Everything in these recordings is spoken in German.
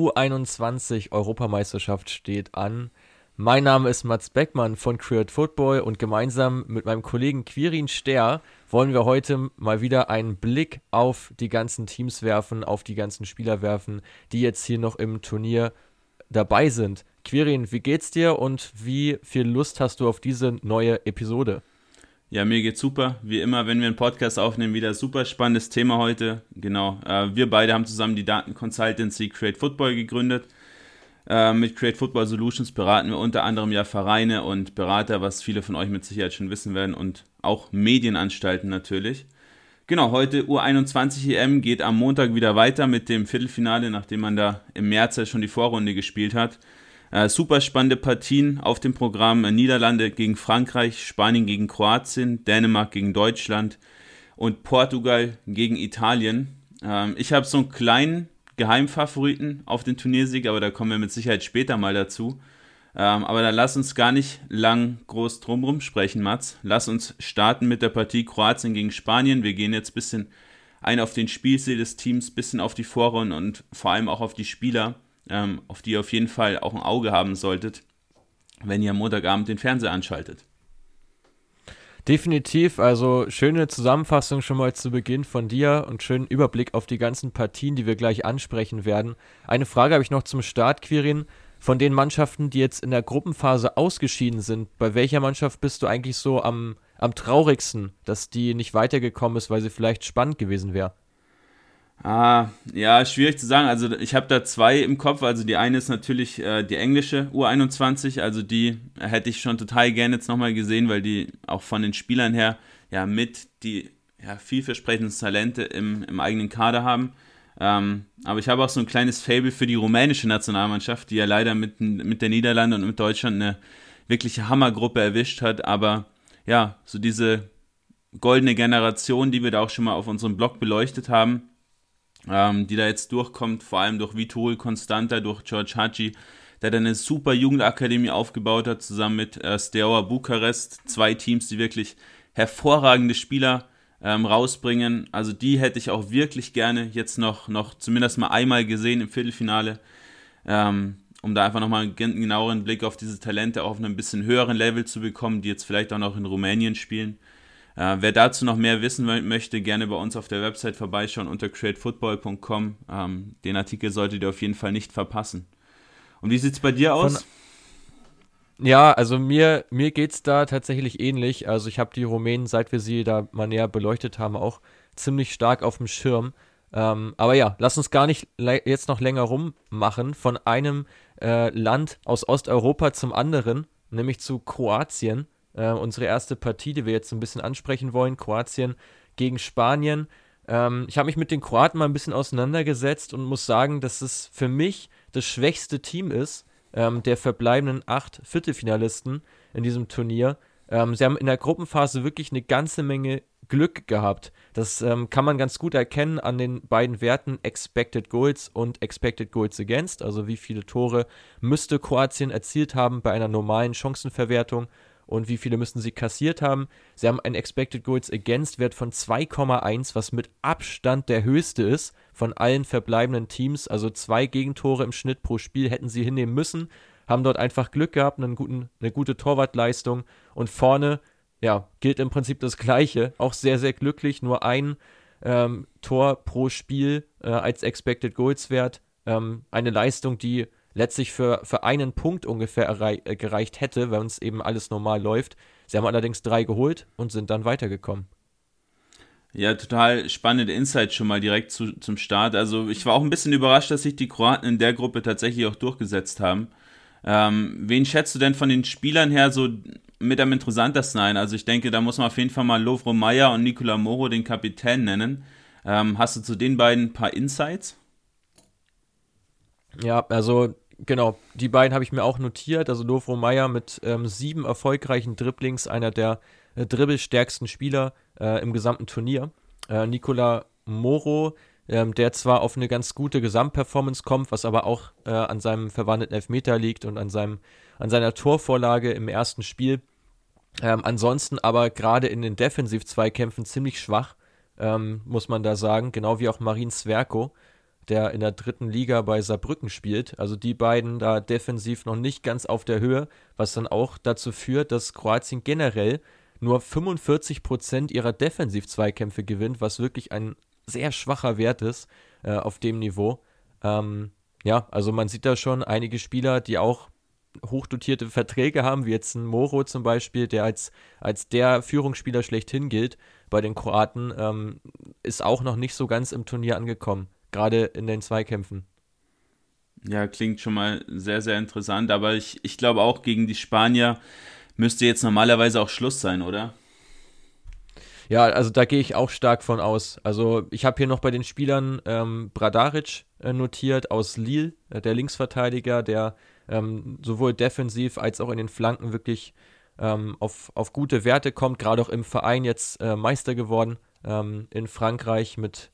Die U21-Europameisterschaft steht an. Mein Name ist Mats Beckmann von Create Football und gemeinsam mit meinem Kollegen Quirin Ster wollen wir heute mal wieder einen Blick auf die ganzen Teams werfen, auf die ganzen Spieler werfen, die jetzt hier noch im Turnier dabei sind. Quirin, wie geht's dir und wie viel Lust hast du auf diese neue Episode? Ja, mir geht's super. Wie immer, wenn wir einen Podcast aufnehmen, wieder super spannendes Thema heute. Genau. Äh, wir beide haben zusammen die Daten Consultancy Create Football gegründet. Äh, mit Create Football Solutions beraten wir unter anderem ja Vereine und Berater, was viele von euch mit Sicherheit schon wissen werden, und auch Medienanstalten natürlich. Genau, heute U21 EM geht am Montag wieder weiter mit dem Viertelfinale, nachdem man da im März ja schon die Vorrunde gespielt hat. Äh, super spannende Partien auf dem Programm. Äh, Niederlande gegen Frankreich, Spanien gegen Kroatien, Dänemark gegen Deutschland und Portugal gegen Italien. Ähm, ich habe so einen kleinen Geheimfavoriten auf den Turniersieg, aber da kommen wir mit Sicherheit später mal dazu. Ähm, aber dann lass uns gar nicht lang groß drumherum sprechen, Mats. Lass uns starten mit der Partie Kroatien gegen Spanien. Wir gehen jetzt ein bisschen ein auf den Spielstil des Teams, ein bisschen auf die Vorrunde und vor allem auch auf die Spieler ähm, auf die ihr auf jeden Fall auch ein Auge haben solltet, wenn ihr am Montagabend den Fernseher anschaltet. Definitiv, also schöne Zusammenfassung schon mal zu Beginn von dir und schönen Überblick auf die ganzen Partien, die wir gleich ansprechen werden. Eine Frage habe ich noch zum Start, Quirin. Von den Mannschaften, die jetzt in der Gruppenphase ausgeschieden sind, bei welcher Mannschaft bist du eigentlich so am, am traurigsten, dass die nicht weitergekommen ist, weil sie vielleicht spannend gewesen wäre? Ah, ja, schwierig zu sagen. Also ich habe da zwei im Kopf. Also die eine ist natürlich äh, die englische U21. Also die hätte ich schon total gerne jetzt nochmal gesehen, weil die auch von den Spielern her ja mit die ja, vielversprechendsten Talente im, im eigenen Kader haben. Ähm, aber ich habe auch so ein kleines Fable für die rumänische Nationalmannschaft, die ja leider mit, mit der Niederlande und mit Deutschland eine wirkliche Hammergruppe erwischt hat. Aber ja, so diese goldene Generation, die wir da auch schon mal auf unserem Blog beleuchtet haben, ähm, die da jetzt durchkommt, vor allem durch Vitol Constanta, durch George Haji, der dann eine super Jugendakademie aufgebaut hat, zusammen mit äh, Steaua Bukarest. Zwei Teams, die wirklich hervorragende Spieler ähm, rausbringen. Also die hätte ich auch wirklich gerne jetzt noch, noch zumindest mal einmal gesehen im Viertelfinale, ähm, um da einfach nochmal einen genaueren Blick auf diese Talente auf einem bisschen höheren Level zu bekommen, die jetzt vielleicht auch noch in Rumänien spielen. Äh, wer dazu noch mehr wissen möchte, gerne bei uns auf der Website vorbeischauen unter createfootball.com. Ähm, den Artikel solltet ihr auf jeden Fall nicht verpassen. Und wie sieht es bei dir aus? Von ja, also mir, mir geht es da tatsächlich ähnlich. Also ich habe die Rumänen, seit wir sie da mal näher beleuchtet haben, auch ziemlich stark auf dem Schirm. Ähm, aber ja, lass uns gar nicht jetzt noch länger rummachen. Von einem äh, Land aus Osteuropa zum anderen, nämlich zu Kroatien. Äh, unsere erste Partie, die wir jetzt ein bisschen ansprechen wollen, Kroatien gegen Spanien. Ähm, ich habe mich mit den Kroaten mal ein bisschen auseinandergesetzt und muss sagen, dass es für mich das schwächste Team ist ähm, der verbleibenden acht Viertelfinalisten in diesem Turnier. Ähm, sie haben in der Gruppenphase wirklich eine ganze Menge Glück gehabt. Das ähm, kann man ganz gut erkennen an den beiden Werten Expected Goals und Expected Goals Against. Also wie viele Tore müsste Kroatien erzielt haben bei einer normalen Chancenverwertung und wie viele müssen sie kassiert haben. Sie haben einen Expected Goals Against Wert von 2,1, was mit Abstand der höchste ist von allen verbleibenden Teams. Also zwei Gegentore im Schnitt pro Spiel hätten sie hinnehmen müssen. Haben dort einfach Glück gehabt, einen guten, eine gute Torwartleistung und vorne, ja, gilt im Prinzip das Gleiche. Auch sehr, sehr glücklich, nur ein ähm, Tor pro Spiel äh, als Expected Goals Wert. Ähm, eine Leistung, die letztlich für, für einen Punkt ungefähr äh, gereicht hätte, wenn es eben alles normal läuft. Sie haben allerdings drei geholt und sind dann weitergekommen. Ja, total spannende Insights schon mal direkt zu, zum Start. Also ich war auch ein bisschen überrascht, dass sich die Kroaten in der Gruppe tatsächlich auch durchgesetzt haben. Ähm, wen schätzt du denn von den Spielern her so mit am interessantesten ein? Also ich denke, da muss man auf jeden Fall mal Lovro Meyer und Nikola Moro, den Kapitän, nennen. Ähm, hast du zu den beiden ein paar Insights? Ja, also genau, die beiden habe ich mir auch notiert. Also Lovro Meyer mit ähm, sieben erfolgreichen Dribblings, einer der äh, dribbelstärksten Spieler äh, im gesamten Turnier. Äh, Nicola Moro, ähm, der zwar auf eine ganz gute Gesamtperformance kommt, was aber auch äh, an seinem verwandelten Elfmeter liegt und an, seinem, an seiner Torvorlage im ersten Spiel. Ähm, ansonsten aber gerade in den Defensiv-Zweikämpfen ziemlich schwach, ähm, muss man da sagen, genau wie auch Marin Sverko der in der dritten Liga bei Saarbrücken spielt. Also die beiden da defensiv noch nicht ganz auf der Höhe, was dann auch dazu führt, dass Kroatien generell nur 45 Prozent ihrer Defensiv-Zweikämpfe gewinnt, was wirklich ein sehr schwacher Wert ist äh, auf dem Niveau. Ähm, ja, also man sieht da schon einige Spieler, die auch hochdotierte Verträge haben, wie jetzt ein Moro zum Beispiel, der als, als der Führungsspieler schlechthin gilt bei den Kroaten, ähm, ist auch noch nicht so ganz im Turnier angekommen, gerade in den Zweikämpfen. Ja, klingt schon mal sehr, sehr interessant, aber ich, ich glaube auch gegen die Spanier müsste jetzt normalerweise auch Schluss sein, oder? Ja, also da gehe ich auch stark von aus. Also ich habe hier noch bei den Spielern ähm, Bradaric äh, notiert aus Lille, äh, der Linksverteidiger, der ähm, sowohl defensiv als auch in den Flanken wirklich ähm, auf, auf gute Werte kommt, gerade auch im Verein jetzt äh, Meister geworden ähm, in Frankreich mit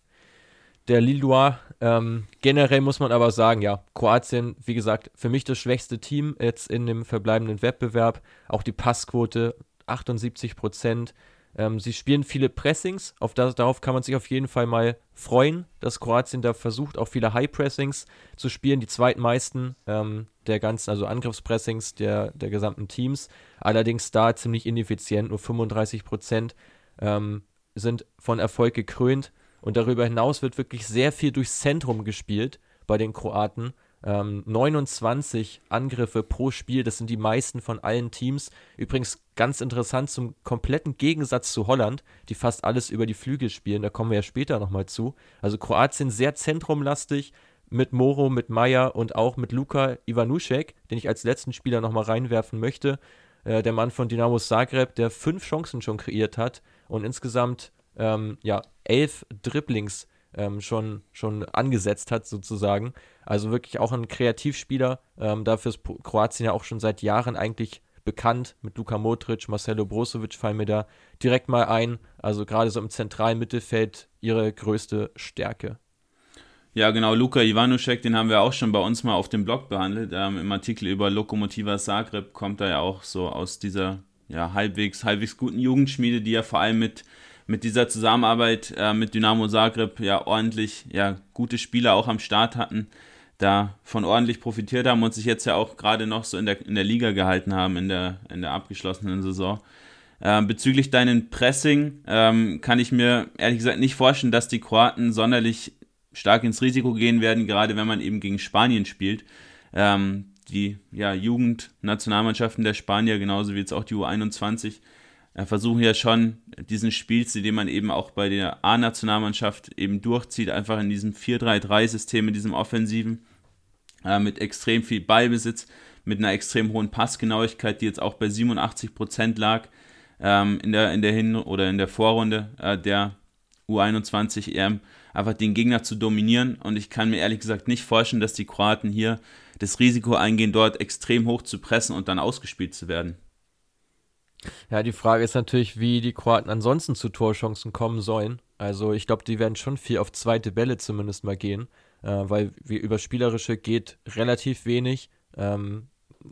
der Lillois. Ähm, generell muss man aber sagen, ja, Kroatien, wie gesagt, für mich das schwächste Team jetzt in dem verbleibenden Wettbewerb. Auch die Passquote 78 Prozent. Ähm, sie spielen viele Pressings, auf das, darauf kann man sich auf jeden Fall mal freuen, dass Kroatien da versucht, auch viele High Pressings zu spielen, die zweitmeisten ähm, der ganzen, also Angriffspressings der, der gesamten Teams. Allerdings da ziemlich ineffizient, nur 35 Prozent ähm, sind von Erfolg gekrönt. Und darüber hinaus wird wirklich sehr viel durchs Zentrum gespielt bei den Kroaten. Ähm, 29 Angriffe pro Spiel, das sind die meisten von allen Teams. Übrigens ganz interessant zum kompletten Gegensatz zu Holland, die fast alles über die Flügel spielen. Da kommen wir ja später nochmal zu. Also Kroatien sehr zentrumlastig mit Moro, mit Meier und auch mit Luka Ivanušek, den ich als letzten Spieler nochmal reinwerfen möchte. Äh, der Mann von Dinamo Zagreb, der fünf Chancen schon kreiert hat und insgesamt ähm, ja, elf Dribblings ähm, schon, schon angesetzt hat, sozusagen. Also wirklich auch ein Kreativspieler. Ähm, dafür ist Kroatien ja auch schon seit Jahren eigentlich bekannt. Mit Luka Modric, Marcelo Brozovic fallen mir da direkt mal ein. Also gerade so im zentralen Mittelfeld ihre größte Stärke. Ja, genau, Luka Ivanušek, den haben wir auch schon bei uns mal auf dem Blog behandelt. Ähm, Im Artikel über Lokomotiva Zagreb kommt er ja auch so aus dieser ja, halbwegs, halbwegs guten Jugendschmiede, die ja vor allem mit mit dieser Zusammenarbeit äh, mit Dynamo Zagreb ja ordentlich ja, gute Spieler auch am Start hatten, davon ordentlich profitiert haben und sich jetzt ja auch gerade noch so in der, in der Liga gehalten haben, in der, in der abgeschlossenen Saison. Äh, bezüglich deinen Pressing ähm, kann ich mir ehrlich gesagt nicht vorstellen, dass die Kroaten sonderlich stark ins Risiko gehen werden, gerade wenn man eben gegen Spanien spielt. Ähm, die ja, Jugendnationalmannschaften der Spanier, genauso wie jetzt auch die U21, versuchen ja schon diesen Spielstil, den man eben auch bei der A-Nationalmannschaft eben durchzieht, einfach in diesem 4-3-3-System, in diesem Offensiven, äh, mit extrem viel Ballbesitz, mit einer extrem hohen Passgenauigkeit, die jetzt auch bei 87% lag ähm, in der, in der Hin- oder in der Vorrunde äh, der U21 EM, einfach den Gegner zu dominieren. Und ich kann mir ehrlich gesagt nicht vorstellen, dass die Kroaten hier das Risiko eingehen, dort extrem hoch zu pressen und dann ausgespielt zu werden. Ja, die Frage ist natürlich, wie die Kroaten ansonsten zu Torchancen kommen sollen. Also ich glaube, die werden schon viel auf zweite Bälle zumindest mal gehen, äh, weil über Spielerische geht relativ wenig. Ähm,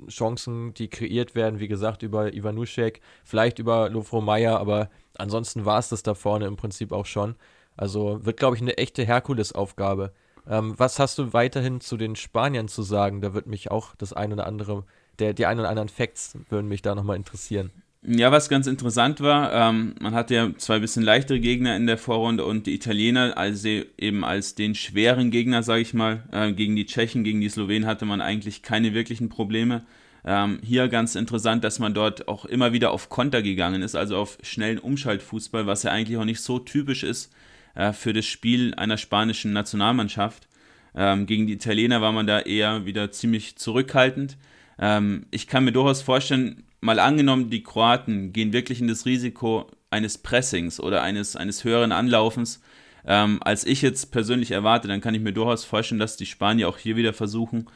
Chancen, die kreiert werden, wie gesagt, über Ivanuschek, vielleicht über Lofro Meyer, aber ansonsten war es das da vorne im Prinzip auch schon. Also wird, glaube ich, eine echte Herkulesaufgabe. Ähm, was hast du weiterhin zu den Spaniern zu sagen? Da wird mich auch das eine oder andere, der, die ein oder anderen Facts würden mich da nochmal interessieren. Ja, was ganz interessant war, ähm, man hatte ja zwei bisschen leichtere Gegner in der Vorrunde und die Italiener, also eben als den schweren Gegner, sage ich mal, äh, gegen die Tschechen, gegen die Slowenen hatte man eigentlich keine wirklichen Probleme. Ähm, hier ganz interessant, dass man dort auch immer wieder auf Konter gegangen ist, also auf schnellen Umschaltfußball, was ja eigentlich auch nicht so typisch ist äh, für das Spiel einer spanischen Nationalmannschaft. Ähm, gegen die Italiener war man da eher wieder ziemlich zurückhaltend. Ähm, ich kann mir durchaus vorstellen, mal angenommen, die Kroaten gehen wirklich in das Risiko eines Pressings oder eines, eines höheren Anlaufens, ähm, als ich jetzt persönlich erwarte, dann kann ich mir durchaus vorstellen, dass die Spanier auch hier wieder versuchen,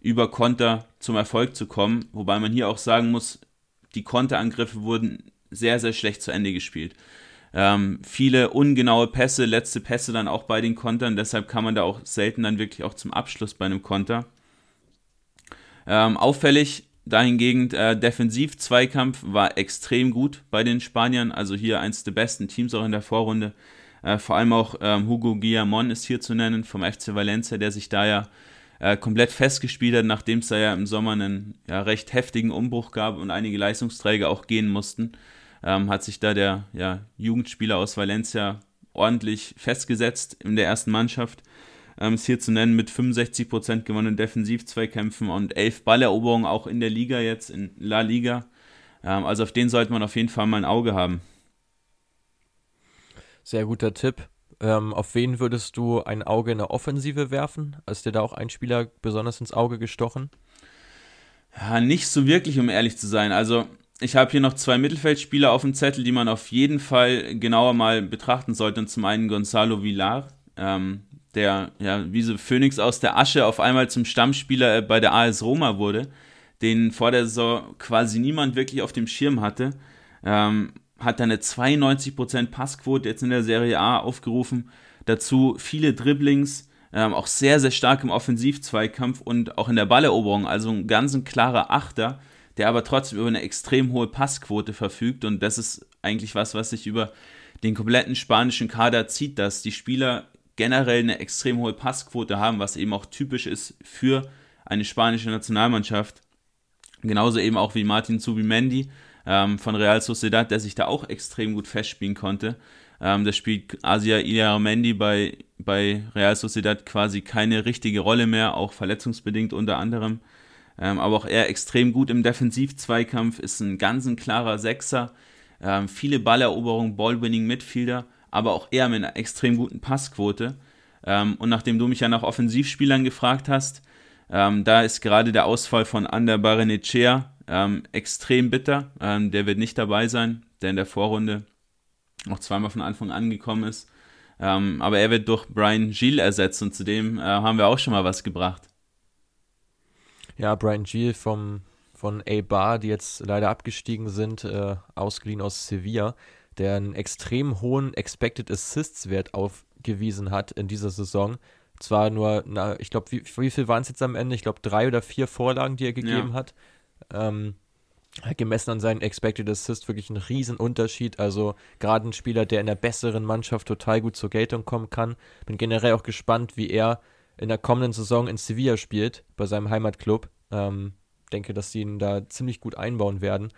über Konter zum Erfolg zu kommen. Wobei man hier auch sagen muss, die Konterangriffe wurden sehr, sehr schlecht zu Ende gespielt. Ähm, viele ungenaue Pässe, letzte Pässe dann auch bei den Kontern, deshalb kann man da auch selten dann wirklich auch zum Abschluss bei einem Konter. Ähm, auffällig Dahingegen, äh, Defensiv-Zweikampf war extrem gut bei den Spaniern, also hier eins der besten Teams auch in der Vorrunde. Äh, vor allem auch ähm, Hugo Guillamon ist hier zu nennen vom FC Valencia, der sich da ja äh, komplett festgespielt hat, nachdem es da ja im Sommer einen ja, recht heftigen Umbruch gab und einige Leistungsträger auch gehen mussten. Ähm, hat sich da der ja, Jugendspieler aus Valencia ordentlich festgesetzt in der ersten Mannschaft. Ähm, ist hier zu nennen mit 65% gewonnenen Defensivzweikämpfen und 11 Balleroberungen auch in der Liga jetzt, in La Liga. Ähm, also auf den sollte man auf jeden Fall mal ein Auge haben. Sehr guter Tipp. Ähm, auf wen würdest du ein Auge in der Offensive werfen? Ist dir da auch ein Spieler besonders ins Auge gestochen? Ja, nicht so wirklich, um ehrlich zu sein. Also, ich habe hier noch zwei Mittelfeldspieler auf dem Zettel, die man auf jeden Fall genauer mal betrachten sollte. Und zum einen Gonzalo Villar, ähm, der ja wie so Phönix aus der Asche auf einmal zum Stammspieler bei der AS Roma wurde, den vor der Saison quasi niemand wirklich auf dem Schirm hatte. Ähm, hat eine 92% Passquote jetzt in der Serie A aufgerufen. Dazu viele Dribblings, ähm, auch sehr, sehr stark im Offensivzweikampf und auch in der Balleroberung. Also ein ganz ein klarer Achter, der aber trotzdem über eine extrem hohe Passquote verfügt. Und das ist eigentlich was, was sich über den kompletten spanischen Kader zieht, dass die Spieler generell eine extrem hohe Passquote haben, was eben auch typisch ist für eine spanische Nationalmannschaft. Genauso eben auch wie Martin Zubimendi ähm, von Real Sociedad, der sich da auch extrem gut festspielen konnte. Ähm, da spielt Asia Iliaramendi bei, bei Real Sociedad quasi keine richtige Rolle mehr, auch verletzungsbedingt unter anderem. Ähm, aber auch er extrem gut im Defensivzweikampf, ist ein ganz ein klarer Sechser. Ähm, viele Balleroberungen, Ballwinning Midfielder, aber auch er mit einer extrem guten Passquote. Ähm, und nachdem du mich ja nach Offensivspielern gefragt hast, ähm, da ist gerade der Ausfall von Ander Barenechea ähm, extrem bitter. Ähm, der wird nicht dabei sein, der in der Vorrunde auch zweimal von Anfang an gekommen ist. Ähm, aber er wird durch Brian Gilles ersetzt und zudem äh, haben wir auch schon mal was gebracht. Ja, Brian vom, von A-Bar, die jetzt leider abgestiegen sind, äh, ausgeliehen aus Sevilla, der einen extrem hohen Expected Assists Wert aufgewiesen hat in dieser Saison. Zwar nur, na, ich glaube, wie, wie viel waren es jetzt am Ende? Ich glaube, drei oder vier Vorlagen, die er gegeben ja. hat. Ähm, gemessen an seinen Expected Assist wirklich ein Riesenunterschied. Also gerade ein Spieler, der in der besseren Mannschaft total gut zur Geltung kommen kann. Bin generell auch gespannt, wie er in der kommenden Saison in Sevilla spielt, bei seinem Heimatclub. Ähm, denke, dass sie ihn da ziemlich gut einbauen werden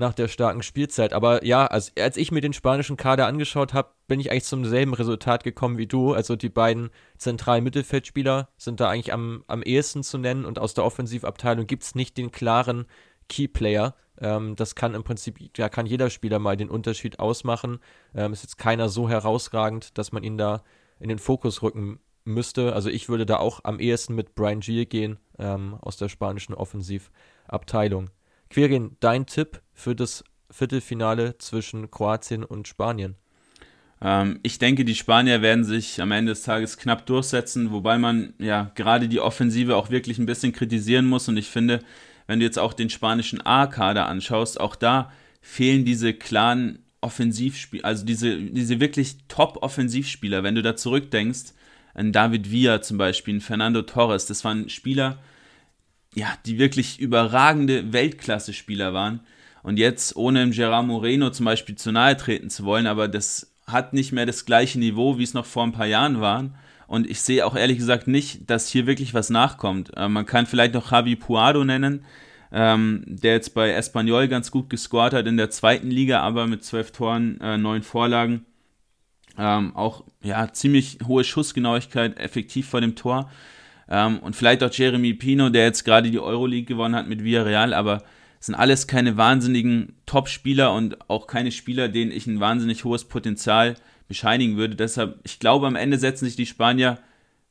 nach der starken Spielzeit. Aber ja, als, als ich mir den spanischen Kader angeschaut habe, bin ich eigentlich zum selben Resultat gekommen wie du. Also die beiden zentralen Mittelfeldspieler sind da eigentlich am, am ehesten zu nennen und aus der Offensivabteilung gibt es nicht den klaren Keyplayer. Ähm, das kann im Prinzip, da kann jeder Spieler mal den Unterschied ausmachen. Ähm, ist jetzt keiner so herausragend, dass man ihn da in den Fokus rücken müsste. Also ich würde da auch am ehesten mit Brian Giel gehen ähm, aus der spanischen Offensivabteilung. Quirin, dein Tipp für das Viertelfinale zwischen Kroatien und Spanien? Ähm, ich denke, die Spanier werden sich am Ende des Tages knapp durchsetzen, wobei man ja gerade die Offensive auch wirklich ein bisschen kritisieren muss. Und ich finde, wenn du jetzt auch den spanischen A-Kader anschaust, auch da fehlen diese klaren Offensivspieler, also diese, diese wirklich Top-Offensivspieler. Wenn du da zurückdenkst, ein David Villa zum Beispiel, ein Fernando Torres, das waren Spieler, ja, die wirklich überragende Weltklasse-Spieler waren. Und jetzt, ohne im Gerard Moreno zum Beispiel zu nahe treten zu wollen, aber das hat nicht mehr das gleiche Niveau, wie es noch vor ein paar Jahren war. Und ich sehe auch ehrlich gesagt nicht, dass hier wirklich was nachkommt. Äh, man kann vielleicht noch Javi Puado nennen, ähm, der jetzt bei Espanyol ganz gut gescored hat in der zweiten Liga, aber mit zwölf Toren, äh, neun Vorlagen. Ähm, auch ja, ziemlich hohe Schussgenauigkeit, effektiv vor dem Tor. Ähm, und vielleicht auch Jeremy Pino, der jetzt gerade die Euroleague gewonnen hat mit Villarreal, aber es sind alles keine wahnsinnigen Top-Spieler und auch keine Spieler, denen ich ein wahnsinnig hohes Potenzial bescheinigen würde. Deshalb, ich glaube, am Ende setzen sich die Spanier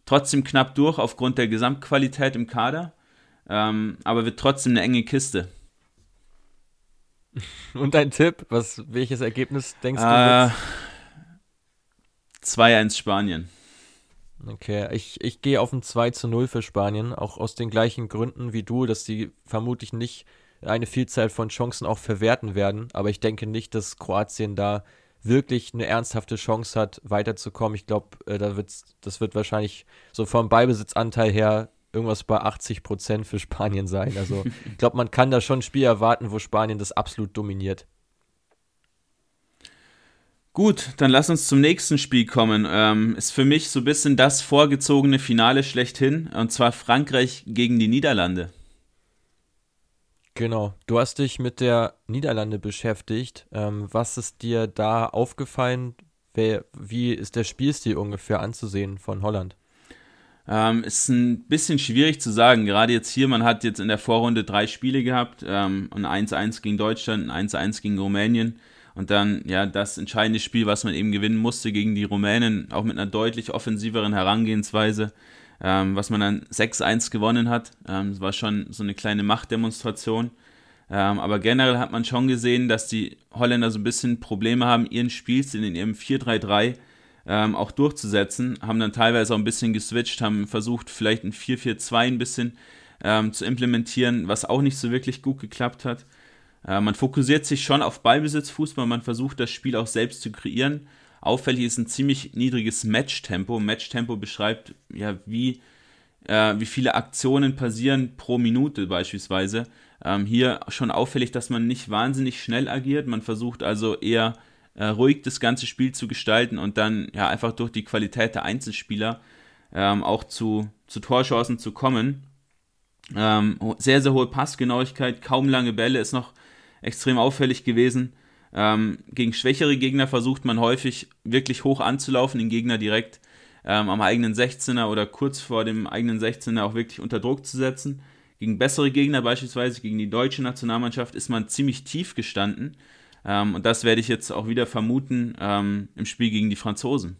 trotzdem knapp durch aufgrund der Gesamtqualität im Kader, ähm, aber wird trotzdem eine enge Kiste. Und dein Tipp, was, welches Ergebnis denkst äh, du? 2-1 Spanien. Okay, ich, ich gehe auf ein 2 zu 0 für Spanien, auch aus den gleichen Gründen wie du, dass sie vermutlich nicht eine Vielzahl von Chancen auch verwerten werden. Aber ich denke nicht, dass Kroatien da wirklich eine ernsthafte Chance hat, weiterzukommen. Ich glaube, äh, da wird's, das wird wahrscheinlich so vom Beibesitzanteil her irgendwas bei 80 Prozent für Spanien sein. Also ich glaube, man kann da schon ein Spiel erwarten, wo Spanien das absolut dominiert. Gut, dann lass uns zum nächsten Spiel kommen. Ähm, ist für mich so ein bisschen das vorgezogene Finale schlechthin, und zwar Frankreich gegen die Niederlande. Genau, du hast dich mit der Niederlande beschäftigt. Ähm, was ist dir da aufgefallen? Wer, wie ist der Spielstil ungefähr anzusehen von Holland? Ähm, ist ein bisschen schwierig zu sagen. Gerade jetzt hier, man hat jetzt in der Vorrunde drei Spiele gehabt: ähm, ein 1-1 gegen Deutschland, ein 1-1 gegen Rumänien. Und dann, ja, das entscheidende Spiel, was man eben gewinnen musste gegen die Rumänen, auch mit einer deutlich offensiveren Herangehensweise, ähm, was man dann 6-1 gewonnen hat. Ähm, das war schon so eine kleine Machtdemonstration. Ähm, aber generell hat man schon gesehen, dass die Holländer so ein bisschen Probleme haben, ihren Spielstil in ihrem 4-3-3 ähm, auch durchzusetzen, haben dann teilweise auch ein bisschen geswitcht, haben versucht, vielleicht ein 4-4-2 ein bisschen ähm, zu implementieren, was auch nicht so wirklich gut geklappt hat. Äh, man fokussiert sich schon auf Ballbesitzfußball, man versucht das Spiel auch selbst zu kreieren. Auffällig ist ein ziemlich niedriges Matchtempo. Matchtempo beschreibt ja, wie, äh, wie viele Aktionen passieren pro Minute beispielsweise. Ähm, hier schon auffällig, dass man nicht wahnsinnig schnell agiert. Man versucht also eher äh, ruhig das ganze Spiel zu gestalten und dann ja einfach durch die Qualität der Einzelspieler ähm, auch zu, zu Torchancen zu kommen. Ähm, sehr, sehr hohe Passgenauigkeit, kaum lange Bälle ist noch extrem auffällig gewesen. Ähm, gegen schwächere Gegner versucht man häufig wirklich hoch anzulaufen, den Gegner direkt ähm, am eigenen 16er oder kurz vor dem eigenen 16er auch wirklich unter Druck zu setzen. Gegen bessere Gegner, beispielsweise gegen die deutsche Nationalmannschaft, ist man ziemlich tief gestanden ähm, und das werde ich jetzt auch wieder vermuten ähm, im Spiel gegen die Franzosen.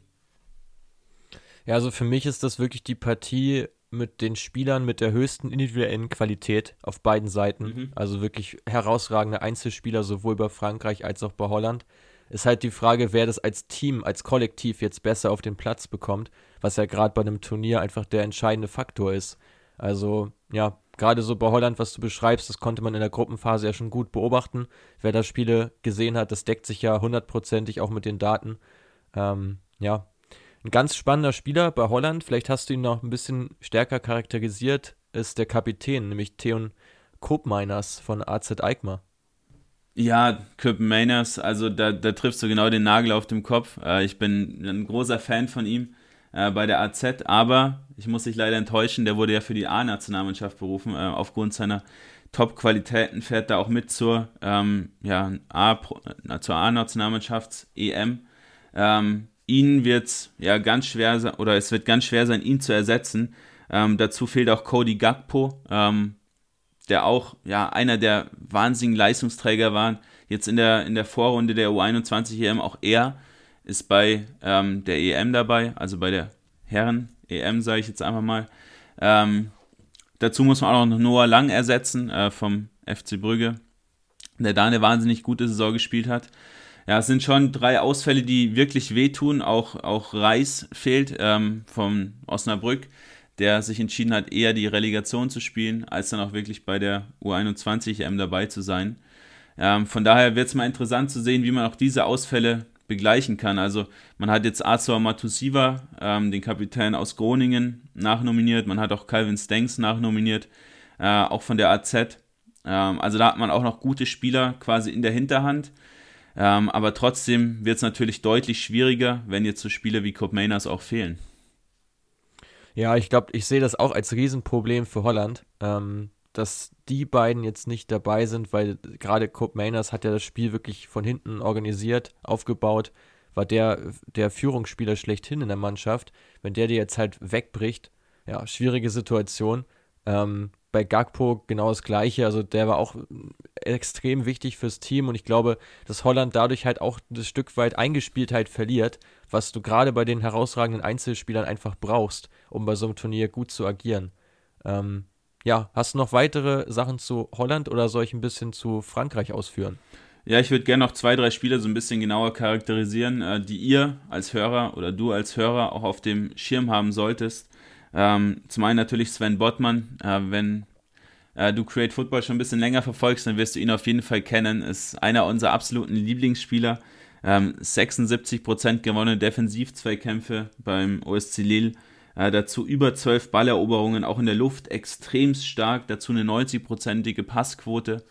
Ja, also für mich ist das wirklich die Partie mit den Spielern mit der höchsten individuellen Qualität auf beiden Seiten. Mhm. Also wirklich herausragende Einzelspieler, sowohl bei Frankreich als auch bei Holland. Ist halt die Frage, wer das als Team, als Kollektiv jetzt besser auf den Platz bekommt, was ja gerade bei einem Turnier einfach der entscheidende Faktor ist. Also, ja, gerade so bei Holland, was du beschreibst, das konnte man in der Gruppenphase ja schon gut beobachten. Wer da Spiele gesehen hat, das deckt sich ja hundertprozentig auch mit den Daten. Ähm, ja, ein ganz spannender Spieler bei Holland, vielleicht hast du ihn noch ein bisschen stärker charakterisiert, ist der Kapitän, nämlich Theon Koopmeiners von AZ Eikmar. Ja, Koopmeiners, also da, da triffst du genau den Nagel auf den Kopf. Äh, ich bin ein großer Fan von ihm äh, bei der AZ, aber ich muss dich leider enttäuschen, der wurde ja für die A-Nationalmannschaft berufen. Äh, aufgrund seiner Top-Qualitäten fährt er auch mit zur, ähm, ja, A, zur A-Nationalmannschafts-EM. Ähm, ihn wird ja ganz schwer sein, oder es wird ganz schwer sein, ihn zu ersetzen. Ähm, dazu fehlt auch Cody Gakpo, ähm, der auch ja einer der wahnsinnigen Leistungsträger war. Jetzt in der, in der Vorrunde der U21 EM auch er ist bei ähm, der EM dabei, also bei der Herren EM, sage ich jetzt einfach mal. Ähm, dazu muss man auch noch Noah Lang ersetzen äh, vom FC Brügge, der da eine wahnsinnig gute Saison gespielt hat. Ja, es sind schon drei Ausfälle, die wirklich wehtun. Auch, auch Reis fehlt ähm, vom Osnabrück, der sich entschieden hat, eher die Relegation zu spielen, als dann auch wirklich bei der U21 EM dabei zu sein. Ähm, von daher wird es mal interessant zu sehen, wie man auch diese Ausfälle begleichen kann. Also man hat jetzt Azor Matusiva, ähm, den Kapitän aus Groningen, nachnominiert. Man hat auch Calvin Stengs nachnominiert, äh, auch von der AZ. Ähm, also da hat man auch noch gute Spieler quasi in der Hinterhand. Ähm, aber trotzdem wird es natürlich deutlich schwieriger, wenn jetzt so Spiele wie Cope Mainers auch fehlen. Ja, ich glaube, ich sehe das auch als Riesenproblem für Holland. Ähm, dass die beiden jetzt nicht dabei sind, weil gerade Cope Mainers hat ja das Spiel wirklich von hinten organisiert, aufgebaut, war der, der Führungsspieler schlechthin in der Mannschaft. Wenn der dir jetzt halt wegbricht, ja, schwierige Situation. Ähm, bei Gagpo genau das Gleiche. Also der war auch extrem wichtig fürs Team und ich glaube, dass Holland dadurch halt auch das Stück weit Eingespieltheit verliert, was du gerade bei den herausragenden Einzelspielern einfach brauchst, um bei so einem Turnier gut zu agieren. Ähm, ja, hast du noch weitere Sachen zu Holland oder soll ich ein bisschen zu Frankreich ausführen? Ja, ich würde gerne noch zwei, drei Spieler so ein bisschen genauer charakterisieren, äh, die ihr als Hörer oder du als Hörer auch auf dem Schirm haben solltest. Ähm, zum einen natürlich Sven Bottmann. Äh, wenn äh, du Create Football schon ein bisschen länger verfolgst, dann wirst du ihn auf jeden Fall kennen. Ist einer unserer absoluten Lieblingsspieler. Ähm, 76% gewonnene Defensivzweikämpfe beim OSC Lille äh, dazu über 12 Balleroberungen, auch in der Luft extrem stark. Dazu eine 90-prozentige Passquote.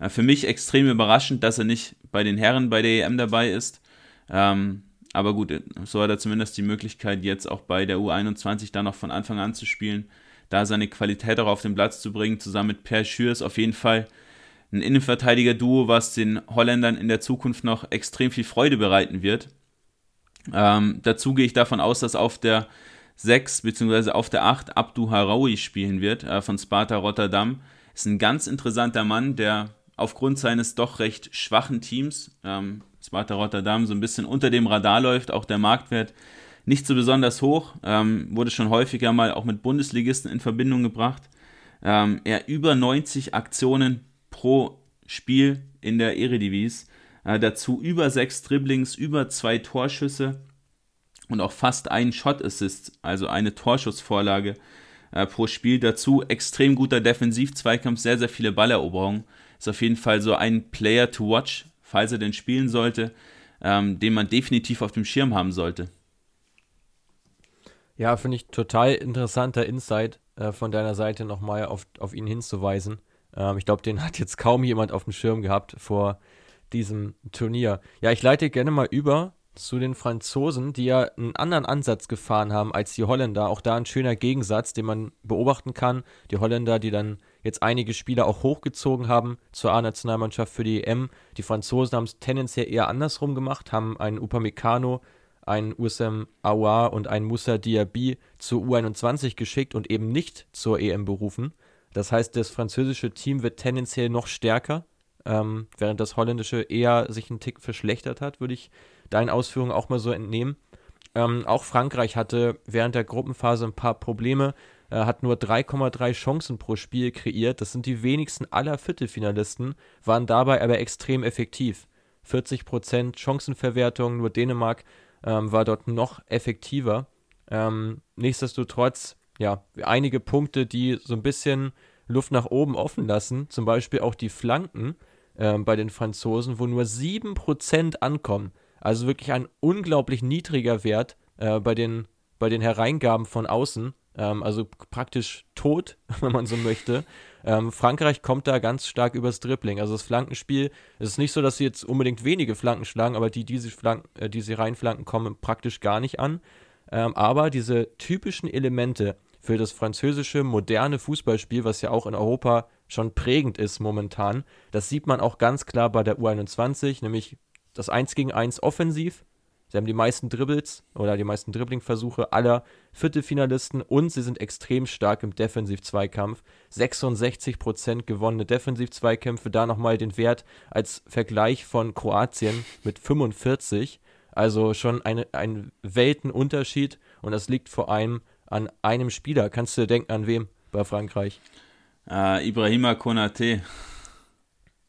Äh, für mich extrem überraschend, dass er nicht bei den Herren bei der EM dabei ist. Ähm, aber gut, so hat er zumindest die Möglichkeit, jetzt auch bei der U21 dann noch von Anfang an zu spielen, da seine Qualität auch auf den Platz zu bringen, zusammen mit Per Schürs auf jeden Fall ein Innenverteidiger-Duo, was den Holländern in der Zukunft noch extrem viel Freude bereiten wird. Ähm, dazu gehe ich davon aus, dass auf der 6 bzw. auf der 8 Abdu Haraui spielen wird äh, von Sparta Rotterdam. Ist ein ganz interessanter Mann, der aufgrund seines doch recht schwachen Teams, ähm, Sparta Rotterdam, so ein bisschen unter dem Radar läuft. Auch der Marktwert nicht so besonders hoch, ähm, wurde schon häufiger mal auch mit Bundesligisten in Verbindung gebracht. Ähm, er über 90 Aktionen pro Spiel in der Eredivis. Äh, dazu über sechs Dribblings, über zwei Torschüsse und auch fast einen Shot-Assist, also eine Torschussvorlage äh, pro Spiel. Dazu extrem guter Defensiv-Zweikampf, sehr, sehr viele Balleroberungen. Ist auf jeden Fall so ein Player to watch, falls er denn spielen sollte, ähm, den man definitiv auf dem Schirm haben sollte. Ja, finde ich total interessanter Insight äh, von deiner Seite nochmal auf, auf ihn hinzuweisen. Ähm, ich glaube, den hat jetzt kaum jemand auf dem Schirm gehabt vor diesem Turnier. Ja, ich leite gerne mal über zu den Franzosen, die ja einen anderen Ansatz gefahren haben als die Holländer. Auch da ein schöner Gegensatz, den man beobachten kann. Die Holländer, die dann jetzt einige Spieler auch hochgezogen haben zur A-Nationalmannschaft für die EM. Die Franzosen haben es tendenziell eher andersrum gemacht, haben einen Upamecano, einen Usam Aouar und einen Moussa Diaby zur U21 geschickt und eben nicht zur EM berufen. Das heißt, das französische Team wird tendenziell noch stärker, ähm, während das holländische eher sich einen Tick verschlechtert hat, würde ich deinen Ausführungen auch mal so entnehmen. Ähm, auch Frankreich hatte während der Gruppenphase ein paar Probleme, äh, hat nur 3,3 Chancen pro Spiel kreiert. Das sind die wenigsten aller Viertelfinalisten, waren dabei aber extrem effektiv. 40% Chancenverwertung, nur Dänemark ähm, war dort noch effektiver. Ähm, nichtsdestotrotz ja, einige Punkte, die so ein bisschen Luft nach oben offen lassen. Zum Beispiel auch die Flanken äh, bei den Franzosen, wo nur 7% ankommen. Also wirklich ein unglaublich niedriger Wert äh, bei, den, bei den Hereingaben von außen. Ähm, also praktisch tot, wenn man so möchte. Ähm, Frankreich kommt da ganz stark übers Dribbling. Also das Flankenspiel, es ist nicht so, dass sie jetzt unbedingt wenige Flanken schlagen, aber die, die sie, Flanken, äh, die sie reinflanken, kommen praktisch gar nicht an. Ähm, aber diese typischen Elemente für das französische moderne Fußballspiel, was ja auch in Europa schon prägend ist momentan, das sieht man auch ganz klar bei der U21, nämlich das 1 gegen 1 offensiv. Sie haben die meisten Dribbles oder die meisten Dribbling-Versuche aller Viertelfinalisten und sie sind extrem stark im Defensiv-Zweikampf. 66% gewonnene Defensiv-Zweikämpfe, da nochmal den Wert als Vergleich von Kroatien mit 45. Also schon eine, ein Weltenunterschied und das liegt vor allem an einem Spieler. Kannst du denken, an wem bei Frankreich? Uh, Ibrahima Konate.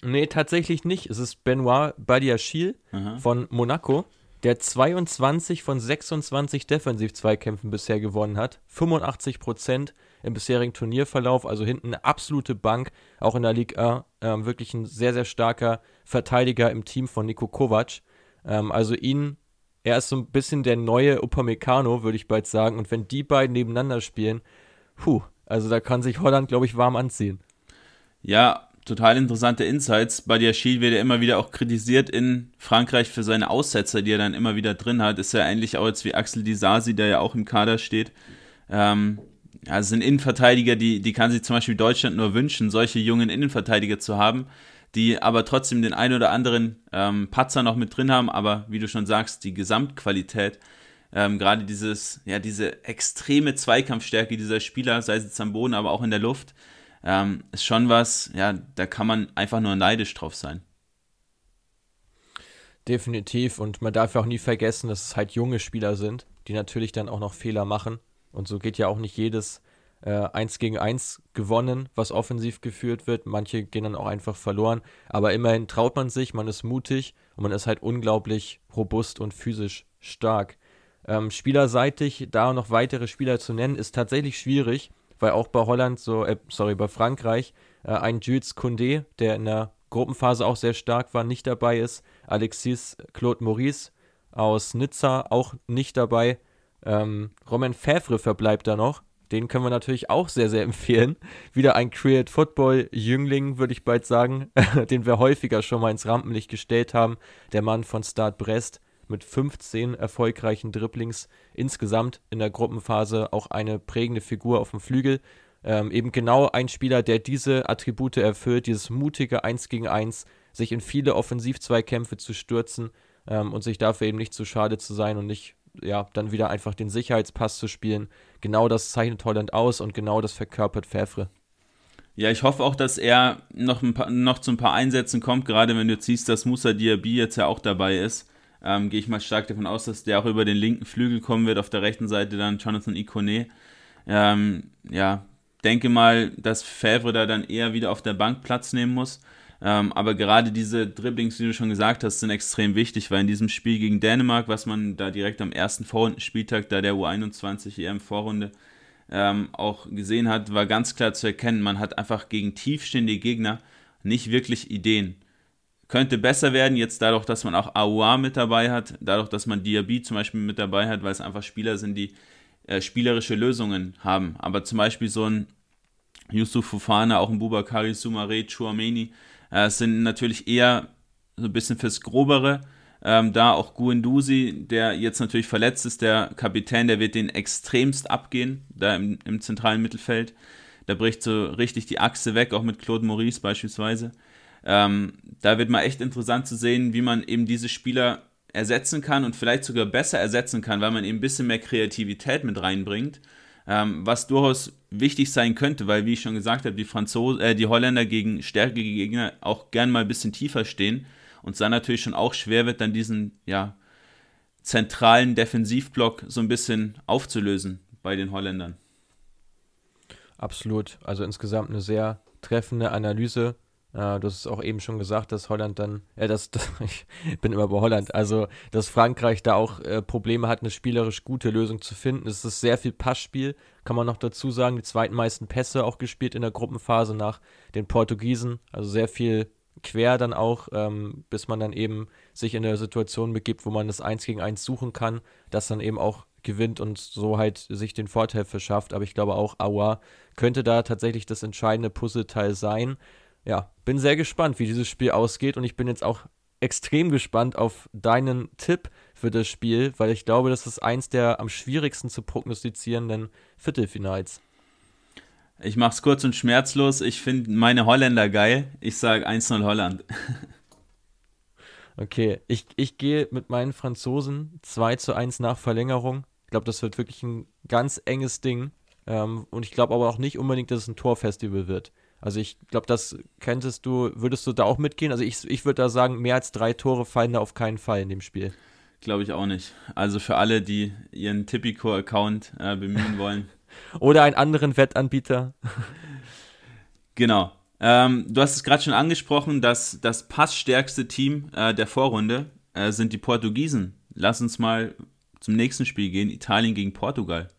Nee, tatsächlich nicht. Es ist Benoit Badiachil von Monaco, der 22 von 26 Defensiv-Zweikämpfen bisher gewonnen hat. 85 Prozent im bisherigen Turnierverlauf, also hinten eine absolute Bank, auch in der Liga äh, wirklich ein sehr, sehr starker Verteidiger im Team von Nico Kovac. Ähm, also ihn, er ist so ein bisschen der neue Upamecano, würde ich bald sagen. Und wenn die beiden nebeneinander spielen, puh, also da kann sich Holland, glaube ich, warm anziehen. Ja, total interessante Insights. Badiachil wird ja immer wieder auch kritisiert in Frankreich für seine Aussetzer, die er dann immer wieder drin hat. Ist ja ähnlich auch jetzt wie Axel Disasi, der ja auch im Kader steht. Ähm, es sind Innenverteidiger, die, die kann sich zum Beispiel Deutschland nur wünschen, solche jungen Innenverteidiger zu haben, die aber trotzdem den ein oder anderen ähm, Patzer noch mit drin haben, aber wie du schon sagst, die Gesamtqualität, ähm, gerade dieses, ja, diese extreme Zweikampfstärke dieser Spieler, sei es jetzt am Boden, aber auch in der Luft, ähm, ist schon was, ja, da kann man einfach nur neidisch drauf sein. Definitiv. Und man darf auch nie vergessen, dass es halt junge Spieler sind, die natürlich dann auch noch Fehler machen. Und so geht ja auch nicht jedes äh, 1 gegen 1 gewonnen, was offensiv geführt wird. Manche gehen dann auch einfach verloren. Aber immerhin traut man sich, man ist mutig und man ist halt unglaublich robust und physisch stark. Ähm, spielerseitig da noch weitere Spieler zu nennen, ist tatsächlich schwierig, weil auch bei Holland, so, äh, sorry, bei Frankreich, äh, ein Jules Koundé, der in der Gruppenphase auch sehr stark war, nicht dabei ist. Alexis Claude Maurice aus Nizza auch nicht dabei. Ähm, Romain Fèvre verbleibt da noch. Den können wir natürlich auch sehr, sehr empfehlen. Wieder ein Create Football Jüngling, würde ich bald sagen, den wir häufiger schon mal ins Rampenlicht gestellt haben. Der Mann von Start Brest. Mit 15 erfolgreichen Dribblings insgesamt in der Gruppenphase auch eine prägende Figur auf dem Flügel. Ähm, eben genau ein Spieler, der diese Attribute erfüllt, dieses mutige 1 gegen 1, sich in viele Offensivzweikämpfe zu stürzen ähm, und sich dafür eben nicht zu schade zu sein und nicht ja, dann wieder einfach den Sicherheitspass zu spielen. Genau das zeichnet Holland aus und genau das verkörpert Favre. Ja, ich hoffe auch, dass er noch, ein paar, noch zu ein paar Einsätzen kommt, gerade wenn du jetzt siehst, dass Musa Diaby jetzt ja auch dabei ist. Ähm, Gehe ich mal stark davon aus, dass der auch über den linken Flügel kommen wird, auf der rechten Seite dann Jonathan Ikone. Ähm, ja, denke mal, dass Favre da dann eher wieder auf der Bank Platz nehmen muss. Ähm, aber gerade diese Dribblings, die du schon gesagt hast, sind extrem wichtig, weil in diesem Spiel gegen Dänemark, was man da direkt am ersten Vorrundenspieltag, da der U21 EM-Vorrunde ähm, auch gesehen hat, war ganz klar zu erkennen, man hat einfach gegen tiefstehende Gegner nicht wirklich Ideen. Könnte besser werden, jetzt dadurch, dass man auch AUA mit dabei hat, dadurch, dass man Diaby zum Beispiel mit dabei hat, weil es einfach Spieler sind, die äh, spielerische Lösungen haben. Aber zum Beispiel so ein Yusuf Fufana, auch ein Bubakari Sumare, Chouameni, äh, sind natürlich eher so ein bisschen fürs Grobere. Ähm, da auch Guendouzi, der jetzt natürlich verletzt ist, der Kapitän, der wird den extremst abgehen, da im, im zentralen Mittelfeld. Da bricht so richtig die Achse weg, auch mit Claude Maurice beispielsweise. Ähm, da wird mal echt interessant zu sehen, wie man eben diese Spieler ersetzen kann und vielleicht sogar besser ersetzen kann, weil man eben ein bisschen mehr Kreativität mit reinbringt ähm, was durchaus wichtig sein könnte, weil, wie ich schon gesagt habe, die, Franzosen, äh, die Holländer gegen stärkere Gegner auch gern mal ein bisschen tiefer stehen und es dann natürlich schon auch schwer wird, dann diesen ja, zentralen Defensivblock so ein bisschen aufzulösen bei den Holländern. Absolut. Also insgesamt eine sehr treffende Analyse äh, du hast auch eben schon gesagt, dass Holland dann, äh, das, das, ich bin immer bei Holland, also dass Frankreich da auch äh, Probleme hat, eine spielerisch gute Lösung zu finden. Es ist sehr viel Passspiel, kann man noch dazu sagen. Die zweitmeisten Pässe auch gespielt in der Gruppenphase nach den Portugiesen, also sehr viel quer dann auch, ähm, bis man dann eben sich in der Situation begibt, wo man das 1 gegen 1 suchen kann, das dann eben auch gewinnt und so halt sich den Vorteil verschafft. Aber ich glaube auch, Aua könnte da tatsächlich das entscheidende Puzzleteil sein ja, bin sehr gespannt, wie dieses Spiel ausgeht und ich bin jetzt auch extrem gespannt auf deinen Tipp für das Spiel, weil ich glaube, das ist eins der am schwierigsten zu prognostizierenden Viertelfinals. Ich mach's kurz und schmerzlos. Ich finde meine Holländer geil. Ich sage 1-0 Holland. okay, ich, ich gehe mit meinen Franzosen 2 zu 1 nach Verlängerung. Ich glaube, das wird wirklich ein ganz enges Ding. Ähm, und ich glaube aber auch nicht unbedingt, dass es ein Torfestival wird. Also ich glaube, das kenntest du, würdest du da auch mitgehen? Also ich, ich würde da sagen, mehr als drei Tore fallen da auf keinen Fall in dem Spiel. Glaube ich auch nicht. Also für alle, die ihren Tipico-Account äh, bemühen wollen. Oder einen anderen Wettanbieter. genau. Ähm, du hast es gerade schon angesprochen, dass das passstärkste Team äh, der Vorrunde äh, sind die Portugiesen. Lass uns mal zum nächsten Spiel gehen. Italien gegen Portugal.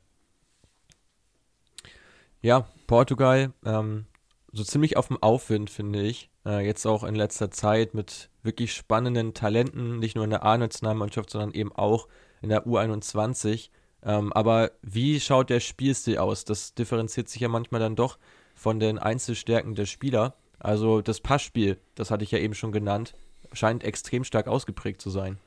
Ja, Portugal. Ähm, so ziemlich auf dem Aufwind, finde ich. Äh, jetzt auch in letzter Zeit mit wirklich spannenden Talenten, nicht nur in der A-Nationalmannschaft, sondern eben auch in der U21. Ähm, aber wie schaut der Spielstil aus? Das differenziert sich ja manchmal dann doch von den Einzelstärken der Spieler. Also das Passspiel, das hatte ich ja eben schon genannt, scheint extrem stark ausgeprägt zu sein.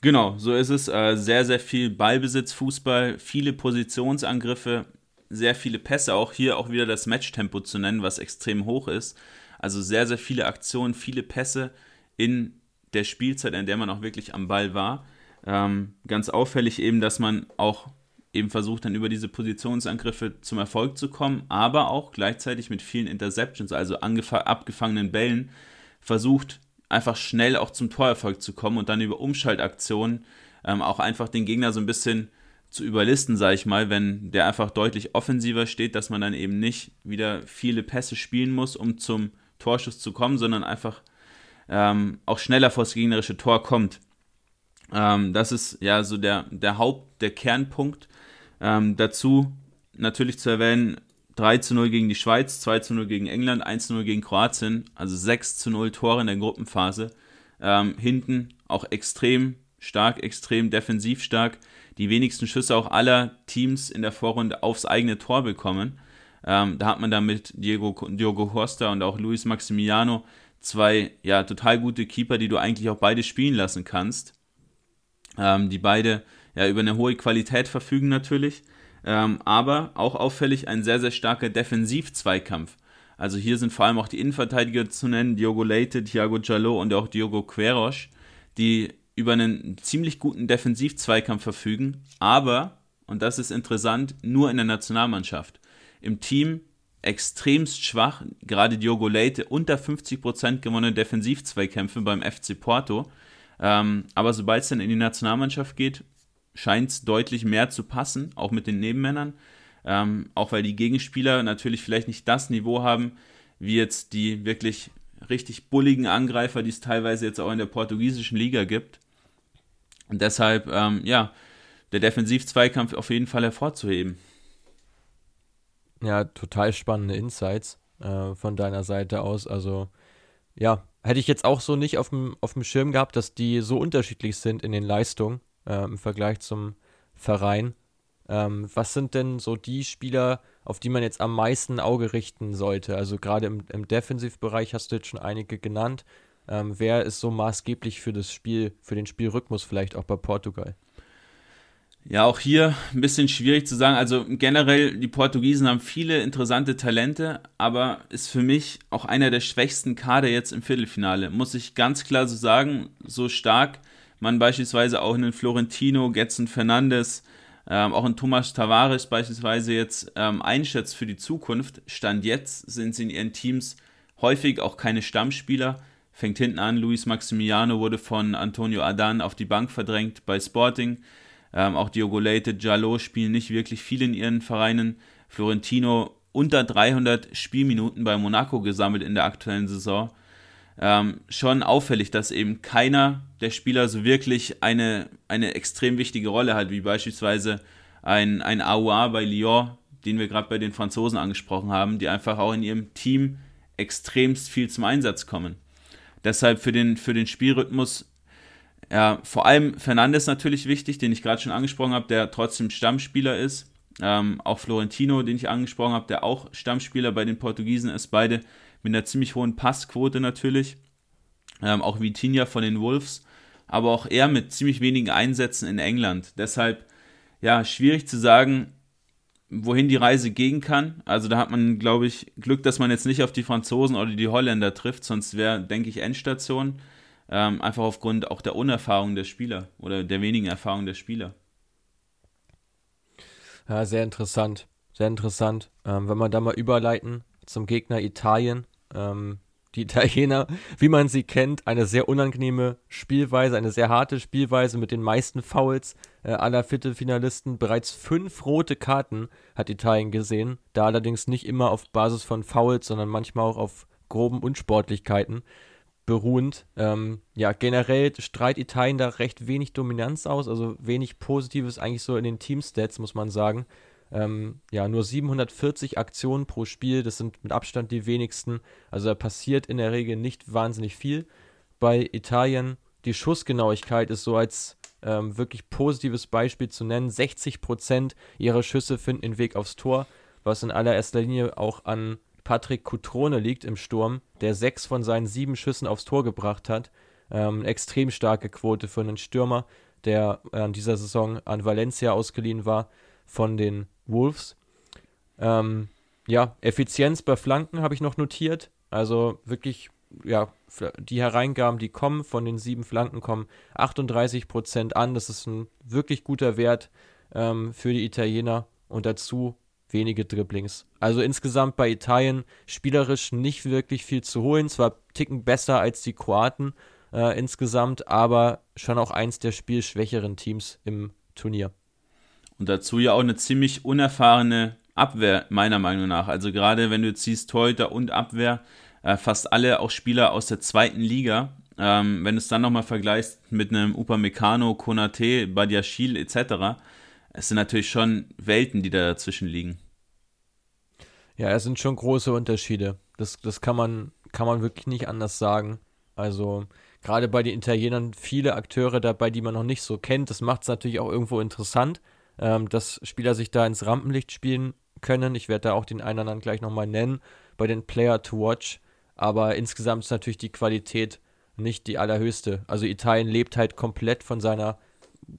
Genau, so ist es. Äh, sehr, sehr viel Ballbesitz, Fußball, viele Positionsangriffe, sehr viele Pässe, auch hier auch wieder das Matchtempo zu nennen, was extrem hoch ist. Also sehr, sehr viele Aktionen, viele Pässe in der Spielzeit, in der man auch wirklich am Ball war. Ähm, ganz auffällig eben, dass man auch eben versucht, dann über diese Positionsangriffe zum Erfolg zu kommen, aber auch gleichzeitig mit vielen Interceptions, also abgefangenen Bällen, versucht einfach schnell auch zum Torerfolg zu kommen und dann über Umschaltaktionen ähm, auch einfach den Gegner so ein bisschen zu überlisten, sage ich mal, wenn der einfach deutlich offensiver steht, dass man dann eben nicht wieder viele Pässe spielen muss, um zum Torschuss zu kommen, sondern einfach ähm, auch schneller vor das gegnerische Tor kommt. Ähm, das ist ja so der, der Haupt-, der Kernpunkt. Ähm, dazu natürlich zu erwähnen, 3 zu 0 gegen die Schweiz, 2 zu 0 gegen England, 1 zu 0 gegen Kroatien, also 6 zu 0 Tore in der Gruppenphase. Ähm, hinten auch extrem stark, extrem defensiv stark die wenigsten Schüsse auch aller Teams in der Vorrunde aufs eigene Tor bekommen. Ähm, da hat man dann mit Diego, Diogo Costa und auch Luis Maximiliano zwei ja, total gute Keeper, die du eigentlich auch beide spielen lassen kannst. ähm, die beide ja über eine hohe Qualität verfügen natürlich. Ähm, aber auch auffällig ein sehr, sehr starker Defensiv-Zweikampf. Also hier sind vor allem auch die Innenverteidiger zu nennen, Diogo Leite, Thiago Jallo und auch Diogo Queros, die über einen ziemlich guten Defensiv-Zweikampf verfügen, aber, und das ist interessant, nur in der Nationalmannschaft. Im Team extremst schwach, gerade Diogo Leite unter 50% gewonnene Defensivzweikämpfe beim FC Porto. Ähm, aber sobald es dann in die Nationalmannschaft geht, scheint es deutlich mehr zu passen, auch mit den Nebenmännern. Ähm, auch weil die Gegenspieler natürlich vielleicht nicht das Niveau haben, wie jetzt die wirklich richtig bulligen Angreifer, die es teilweise jetzt auch in der portugiesischen Liga gibt. Und deshalb, ähm, ja, der Defensiv-Zweikampf auf jeden Fall hervorzuheben. Ja, total spannende Insights äh, von deiner Seite aus. Also, ja, hätte ich jetzt auch so nicht auf dem, Schirm gehabt, dass die so unterschiedlich sind in den Leistungen äh, im Vergleich zum Verein. Ähm, was sind denn so die Spieler, auf die man jetzt am meisten Auge richten sollte? Also gerade im, im Defensivbereich hast du jetzt schon einige genannt. Ähm, wer ist so maßgeblich für das Spiel, für den Spielrhythmus vielleicht auch bei Portugal? Ja, auch hier ein bisschen schwierig zu sagen. Also generell, die Portugiesen haben viele interessante Talente, aber ist für mich auch einer der schwächsten Kader jetzt im Viertelfinale. Muss ich ganz klar so sagen, so stark man beispielsweise auch einen Florentino, Getson Fernandes, ähm, auch einen Thomas Tavares beispielsweise jetzt ähm, einschätzt für die Zukunft. Stand jetzt sind sie in ihren Teams häufig auch keine Stammspieler. Fängt hinten an, Luis Maximiano wurde von Antonio Adan auf die Bank verdrängt bei Sporting. Ähm, auch Diogo Leite, Jallo spielen nicht wirklich viel in ihren Vereinen. Florentino unter 300 Spielminuten bei Monaco gesammelt in der aktuellen Saison ähm, schon auffällig, dass eben keiner der Spieler so wirklich eine, eine extrem wichtige Rolle hat, wie beispielsweise ein, ein Aouar bei Lyon, den wir gerade bei den Franzosen angesprochen haben, die einfach auch in ihrem Team extremst viel zum Einsatz kommen. Deshalb für den, für den Spielrhythmus ja, vor allem Fernandes natürlich wichtig, den ich gerade schon angesprochen habe, der trotzdem Stammspieler ist. Ähm, auch Florentino, den ich angesprochen habe, der auch Stammspieler bei den Portugiesen ist. Beide mit einer ziemlich hohen Passquote natürlich. Ähm, auch Vitinha von den Wolves, aber auch er mit ziemlich wenigen Einsätzen in England. Deshalb, ja, schwierig zu sagen, wohin die Reise gehen kann. Also da hat man, glaube ich, Glück, dass man jetzt nicht auf die Franzosen oder die Holländer trifft, sonst wäre, denke ich, Endstation. Ähm, einfach aufgrund auch der Unerfahrung der Spieler oder der wenigen Erfahrung der Spieler. Ja, sehr interessant. Sehr interessant. Ähm, wenn wir da mal überleiten zum Gegner Italien. Ähm, die Italiener, wie man sie kennt, eine sehr unangenehme Spielweise, eine sehr harte Spielweise mit den meisten Fouls äh, aller Viertelfinalisten. Bereits fünf rote Karten hat Italien gesehen, da allerdings nicht immer auf Basis von Fouls, sondern manchmal auch auf groben Unsportlichkeiten beruhend. Ähm, ja, generell strahlt Italien da recht wenig Dominanz aus, also wenig Positives eigentlich so in den Teamstats, muss man sagen. Ähm, ja, nur 740 Aktionen pro Spiel, das sind mit Abstand die wenigsten. Also da passiert in der Regel nicht wahnsinnig viel. Bei Italien, die Schussgenauigkeit ist so als ähm, wirklich positives Beispiel zu nennen. 60% ihrer Schüsse finden den Weg aufs Tor, was in allererster Linie auch an Patrick Cutrone liegt im Sturm, der sechs von seinen sieben Schüssen aufs Tor gebracht hat. Ähm, extrem starke Quote für einen Stürmer, der an dieser Saison an Valencia ausgeliehen war von den Wolves. Ähm, ja, Effizienz bei Flanken habe ich noch notiert. Also wirklich, ja, die Hereingaben, die kommen von den sieben Flanken, kommen 38% an. Das ist ein wirklich guter Wert ähm, für die Italiener. Und dazu wenige Dribblings. Also insgesamt bei Italien spielerisch nicht wirklich viel zu holen. Zwar ticken besser als die Kroaten äh, insgesamt, aber schon auch eins der spielschwächeren Teams im Turnier. Und dazu ja auch eine ziemlich unerfahrene Abwehr, meiner Meinung nach. Also gerade wenn du jetzt siehst, Torhüter und Abwehr, äh, fast alle auch Spieler aus der zweiten Liga. Ähm, wenn du es dann nochmal vergleichst mit einem Upamecano, Konate, Badiashil etc., es sind natürlich schon Welten, die da dazwischen liegen. Ja, es sind schon große Unterschiede. Das, das kann, man, kann man wirklich nicht anders sagen. Also gerade bei den Italienern viele Akteure dabei, die man noch nicht so kennt. Das macht es natürlich auch irgendwo interessant ähm, dass Spieler sich da ins Rampenlicht spielen können. Ich werde da auch den einen oder anderen gleich nochmal nennen bei den Player to Watch. Aber insgesamt ist natürlich die Qualität nicht die allerhöchste. Also Italien lebt halt komplett von seiner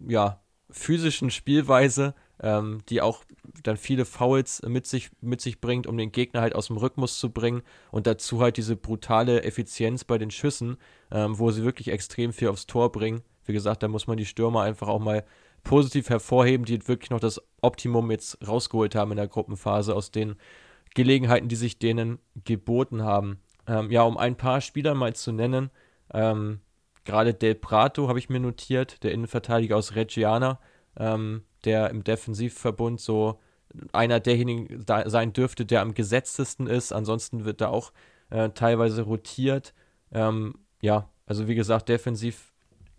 ja, physischen Spielweise, ähm, die auch dann viele Fouls mit sich, mit sich bringt, um den Gegner halt aus dem Rhythmus zu bringen. Und dazu halt diese brutale Effizienz bei den Schüssen, ähm, wo sie wirklich extrem viel aufs Tor bringen. Wie gesagt, da muss man die Stürmer einfach auch mal positiv hervorheben, die wirklich noch das Optimum jetzt rausgeholt haben in der Gruppenphase aus den Gelegenheiten, die sich denen geboten haben. Ähm, ja, um ein paar Spieler mal zu nennen, ähm, gerade Del Prato habe ich mir notiert, der Innenverteidiger aus Reggiana, ähm, der im Defensivverbund so einer derjenigen sein dürfte, der am gesetztesten ist. Ansonsten wird da auch äh, teilweise rotiert. Ähm, ja, also wie gesagt, defensiv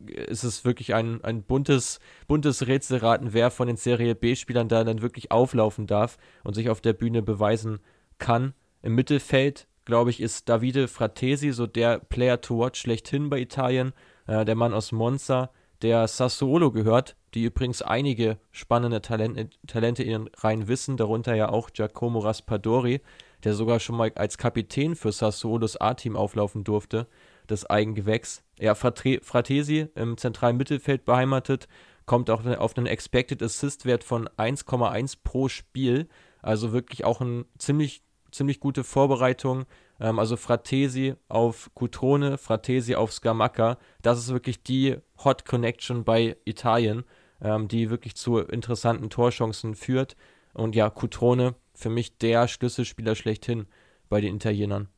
ist es wirklich ein, ein buntes, buntes Rätselraten, wer von den Serie B-Spielern da dann wirklich auflaufen darf und sich auf der Bühne beweisen kann. Im Mittelfeld, glaube ich, ist Davide Fratesi so der Player to watch schlechthin bei Italien. Äh, der Mann aus Monza, der Sassuolo gehört, die übrigens einige spannende Talente, Talente in ihren Reihen wissen, darunter ja auch Giacomo Raspadori, der sogar schon mal als Kapitän für Sassuolos A-Team auflaufen durfte, das Eigengewächs. Ja, Fratesi im zentralen Mittelfeld beheimatet, kommt auch auf einen Expected Assist-Wert von 1,1 pro Spiel, also wirklich auch eine ziemlich, ziemlich gute Vorbereitung. Ähm, also Fratesi auf Cutrone, Fratesi auf Scamacca, das ist wirklich die Hot Connection bei Italien ähm, die wirklich zu interessanten Torchancen führt. Und ja, Cutrone für mich der Schlüsselspieler schlechthin bei den Italienern.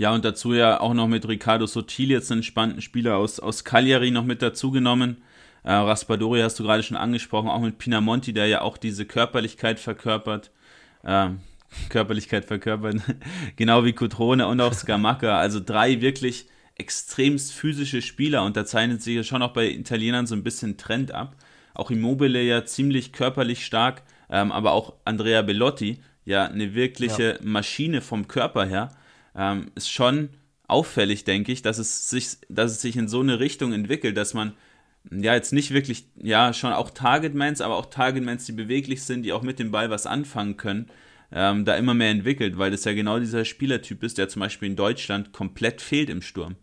Ja, und dazu ja auch noch mit Riccardo Sottili jetzt einen spannenden Spieler aus, aus Cagliari noch mit dazugenommen. Äh, Raspadori hast du gerade schon angesprochen, auch mit Pinamonti, der ja auch diese Körperlichkeit verkörpert. Äh, Körperlichkeit verkörpert, genau wie Cutrone und auch Scamacca. Also drei wirklich extremst physische Spieler und da zeichnet sich ja schon auch bei Italienern so ein bisschen Trend ab. Auch Immobile ja ziemlich körperlich stark, ähm, aber auch Andrea Bellotti, ja eine wirkliche ja. Maschine vom Körper her, ähm, ist schon auffällig, denke ich, dass es, sich, dass es sich in so eine Richtung entwickelt, dass man ja jetzt nicht wirklich, ja schon auch Targetmans, aber auch Targetmans, die beweglich sind, die auch mit dem Ball was anfangen können, ähm, da immer mehr entwickelt, weil das ja genau dieser Spielertyp ist, der zum Beispiel in Deutschland komplett fehlt im Sturm.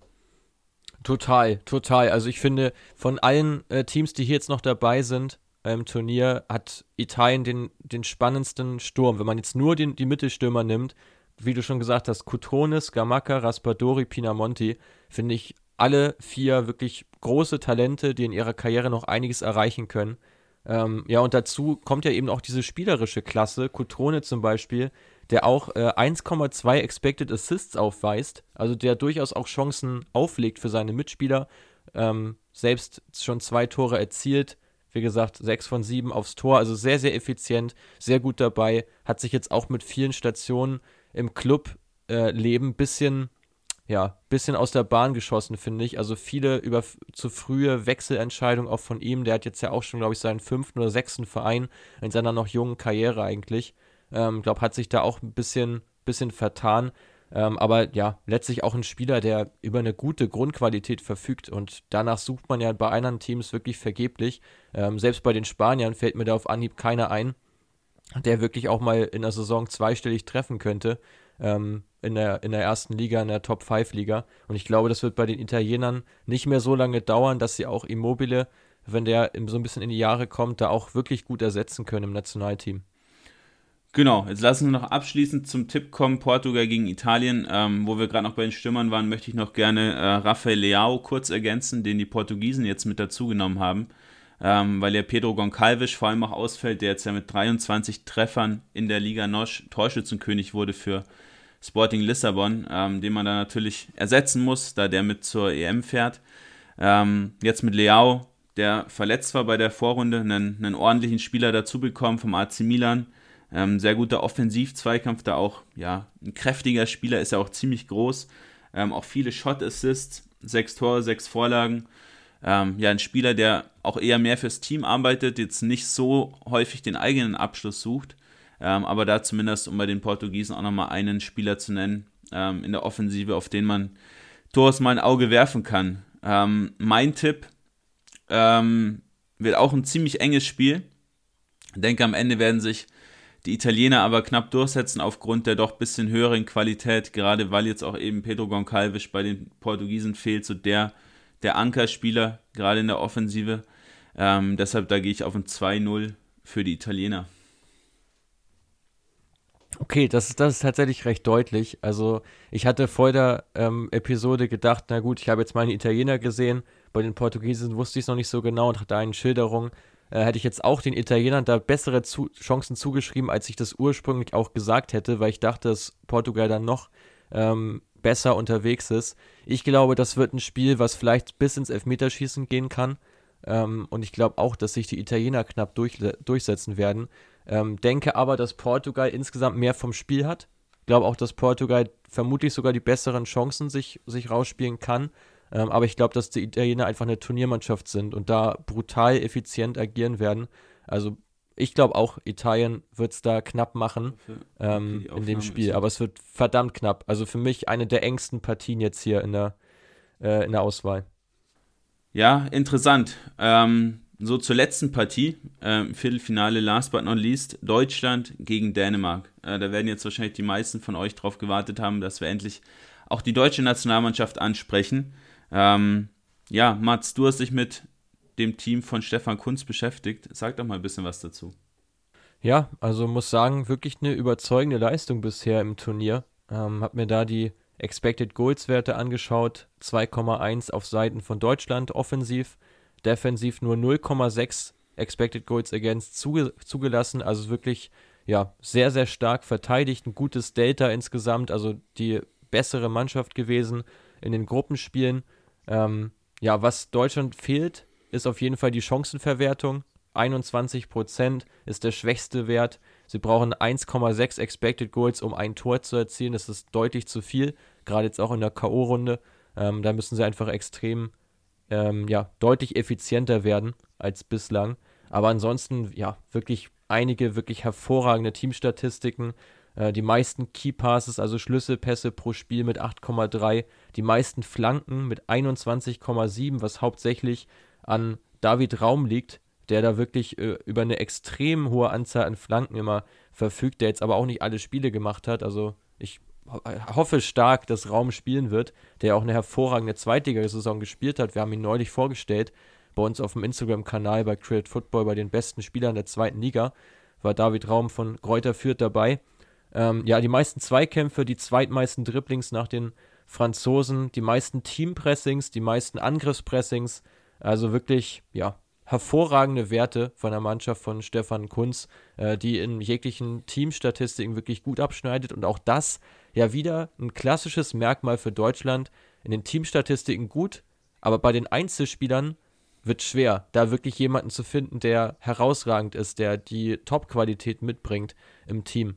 Total, total. Also ich finde, von allen äh, Teams, die hier jetzt noch dabei sind im Turnier, hat Italien den, den spannendsten Sturm. Wenn man jetzt nur den, die Mittelstürmer nimmt, wie du schon gesagt hast, Cutrones, Gamacca, Raspadori, Pinamonti, finde ich alle vier wirklich große Talente, die in ihrer Karriere noch einiges erreichen können. Ähm, ja, und dazu kommt ja eben auch diese spielerische Klasse. Cutrone zum Beispiel, der auch äh, 1,2 Expected Assists aufweist, also der durchaus auch Chancen auflegt für seine Mitspieler, ähm, selbst schon zwei Tore erzielt, wie gesagt, sechs von sieben aufs Tor, also sehr, sehr effizient, sehr gut dabei, hat sich jetzt auch mit vielen Stationen im Club äh, bisschen, ja, bisschen aus der Bahn geschossen, finde ich. Also viele über zu frühe Wechselentscheidungen auch von ihm. Der hat jetzt ja auch schon, glaube ich, seinen fünften oder sechsten Verein in seiner noch jungen Karriere eigentlich. Ähm, glaube, hat sich da auch ein bisschen, bisschen vertan. Ähm, aber ja, letztlich auch ein Spieler, der über eine gute Grundqualität verfügt. Und danach sucht man ja bei anderen Teams wirklich vergeblich. Ähm, selbst bei den Spaniern fällt mir da auf Anhieb keiner ein, der wirklich auch mal in der Saison zweistellig treffen könnte. Ähm, in, der, in der ersten Liga, in der Top 5 Liga. Und ich glaube, das wird bei den Italienern nicht mehr so lange dauern, dass sie auch Immobile, wenn der so ein bisschen in die Jahre kommt, da auch wirklich gut ersetzen können im Nationalteam. Genau, jetzt lassen wir noch abschließend zum Tipp kommen, Portugal gegen Italien. Ähm, wo wir gerade noch bei den Stürmern waren, möchte ich noch gerne äh, Rafael Leao kurz ergänzen, den die Portugiesen jetzt mit dazugenommen haben. Ähm, weil ja Pedro Goncalves vor allem auch ausfällt, der jetzt ja mit 23 Treffern in der Liga Nosch Torschützenkönig wurde für Sporting Lissabon, ähm, den man da natürlich ersetzen muss, da der mit zur EM fährt. Ähm, jetzt mit Leao, der verletzt war bei der Vorrunde, einen, einen ordentlichen Spieler dazu bekommen vom AC Milan ähm, sehr guter Offensiv-Zweikampf, da auch, ja, ein kräftiger Spieler, ist ja auch ziemlich groß. Ähm, auch viele Shot-Assists, sechs Tore, sechs Vorlagen. Ähm, ja, ein Spieler, der auch eher mehr fürs Team arbeitet, jetzt nicht so häufig den eigenen Abschluss sucht, ähm, aber da zumindest, um bei den Portugiesen auch nochmal einen Spieler zu nennen ähm, in der Offensive, auf den man durchaus mal ein Auge werfen kann. Ähm, mein Tipp wird auch ein ziemlich enges Spiel. Ich denke, am Ende werden sich die Italiener aber knapp durchsetzen aufgrund der doch ein bisschen höheren Qualität, gerade weil jetzt auch eben Pedro Goncalves bei den Portugiesen fehlt, so der, der Ankerspieler, gerade in der Offensive. Ähm, deshalb da gehe ich auf ein 2-0 für die Italiener. Okay, das ist, das ist tatsächlich recht deutlich. Also ich hatte vor der ähm, Episode gedacht, na gut, ich habe jetzt meine Italiener gesehen, bei den Portugiesen wusste ich es noch nicht so genau und hatte eine Schilderung. Äh, hätte ich jetzt auch den Italienern da bessere zu Chancen zugeschrieben, als ich das ursprünglich auch gesagt hätte, weil ich dachte, dass Portugal dann noch ähm, besser unterwegs ist. Ich glaube, das wird ein Spiel, was vielleicht bis ins Elfmeterschießen gehen kann. Ähm, und ich glaube auch, dass sich die Italiener knapp durch, durchsetzen werden. Ähm, denke aber, dass Portugal insgesamt mehr vom Spiel hat. Glaube auch, dass Portugal vermutlich sogar die besseren Chancen sich, sich rausspielen kann. Ähm, aber ich glaube, dass die Italiener einfach eine Turniermannschaft sind und da brutal effizient agieren werden. Also ich glaube auch, Italien wird es da knapp machen ähm, in dem Spiel. Aber es wird verdammt knapp. Also für mich eine der engsten Partien jetzt hier in der, äh, in der Auswahl. Ja, interessant. Ähm, so zur letzten Partie, äh, Viertelfinale, last but not least, Deutschland gegen Dänemark. Äh, da werden jetzt wahrscheinlich die meisten von euch darauf gewartet haben, dass wir endlich auch die deutsche Nationalmannschaft ansprechen. Ähm, ja, Mats, du hast dich mit dem Team von Stefan Kunz beschäftigt. Sag doch mal ein bisschen was dazu. Ja, also muss sagen, wirklich eine überzeugende Leistung bisher im Turnier. Ähm, hab mir da die Expected Goals Werte angeschaut. 2,1 auf Seiten von Deutschland offensiv, defensiv nur 0,6 Expected Goals Against zuge zugelassen. Also wirklich, ja, sehr, sehr stark verteidigt. Ein gutes Delta insgesamt. Also die bessere Mannschaft gewesen in den Gruppenspielen. Ähm, ja, was Deutschland fehlt, ist auf jeden Fall die Chancenverwertung. 21% ist der schwächste Wert. Sie brauchen 1,6 Expected Goals, um ein Tor zu erzielen. Das ist deutlich zu viel, gerade jetzt auch in der K.O.-Runde. Ähm, da müssen sie einfach extrem, ähm, ja, deutlich effizienter werden als bislang. Aber ansonsten, ja, wirklich einige wirklich hervorragende Teamstatistiken. Äh, die meisten Key Passes, also Schlüsselpässe pro Spiel mit 8,3. Die meisten Flanken mit 21,7, was hauptsächlich an David Raum liegt, der da wirklich äh, über eine extrem hohe Anzahl an Flanken immer verfügt, der jetzt aber auch nicht alle Spiele gemacht hat. Also ich hoffe stark, dass Raum spielen wird, der auch eine hervorragende Zweitligasaison gespielt hat. Wir haben ihn neulich vorgestellt bei uns auf dem Instagram-Kanal bei Create Football bei den besten Spielern der zweiten Liga. War David Raum von Kräuter Fürth dabei. Ähm, ja, die meisten Zweikämpfe, die zweitmeisten Dribblings nach den Franzosen, die meisten Teampressings, die meisten Angriffspressings. Also wirklich, ja, hervorragende Werte von der Mannschaft von Stefan Kunz, äh, die in jeglichen Teamstatistiken wirklich gut abschneidet. Und auch das ja wieder ein klassisches Merkmal für Deutschland. In den Teamstatistiken gut, aber bei den Einzelspielern wird schwer, da wirklich jemanden zu finden, der herausragend ist, der die Top-Qualität mitbringt im Team.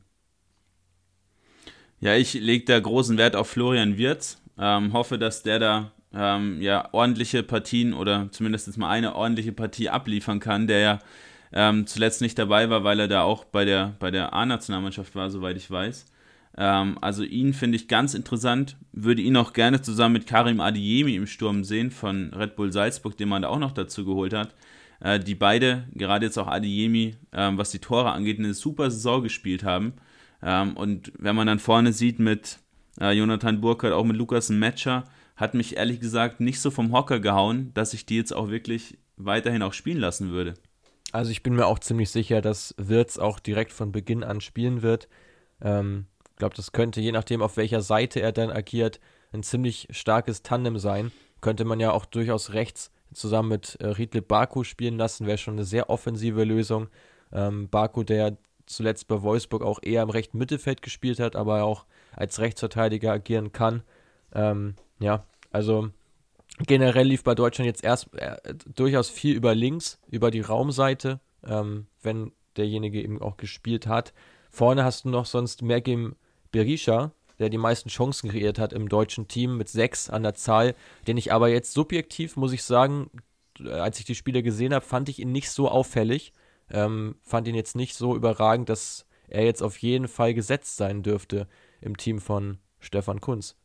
Ja, ich lege da großen Wert auf Florian Wirz. Ähm, hoffe, dass der da ähm, ja, ordentliche Partien oder zumindest mal eine ordentliche Partie abliefern kann, der ja ähm, zuletzt nicht dabei war, weil er da auch bei der, bei der A-Nationalmannschaft war, soweit ich weiß. Ähm, also ihn finde ich ganz interessant, würde ihn auch gerne zusammen mit Karim Adiemi im Sturm sehen von Red Bull Salzburg, den man da auch noch dazu geholt hat. Äh, die beide, gerade jetzt auch Adiemi, äh, was die Tore angeht, eine super Saison gespielt haben. Ähm, und wenn man dann vorne sieht mit äh, Jonathan Burkhardt, auch mit Lukas Matcher, hat mich ehrlich gesagt nicht so vom Hocker gehauen, dass ich die jetzt auch wirklich weiterhin auch spielen lassen würde. Also ich bin mir auch ziemlich sicher, dass Wirtz auch direkt von Beginn an spielen wird. Ähm, ich glaube, das könnte, je nachdem, auf welcher Seite er dann agiert, ein ziemlich starkes Tandem sein. Könnte man ja auch durchaus rechts zusammen mit äh, Riedle Baku spielen lassen, wäre schon eine sehr offensive Lösung. Ähm, Baku, der zuletzt bei Wolfsburg auch eher im rechten Mittelfeld gespielt hat, aber auch als Rechtsverteidiger agieren kann. Ähm, ja, also generell lief bei Deutschland jetzt erst äh, durchaus viel über links, über die Raumseite, ähm, wenn derjenige eben auch gespielt hat. Vorne hast du noch sonst Mergim Berisha, der die meisten Chancen kreiert hat im deutschen Team mit sechs an der Zahl, den ich aber jetzt subjektiv, muss ich sagen, äh, als ich die Spiele gesehen habe, fand ich ihn nicht so auffällig. Ähm, fand ihn jetzt nicht so überragend, dass er jetzt auf jeden Fall gesetzt sein dürfte im Team von Stefan Kunz.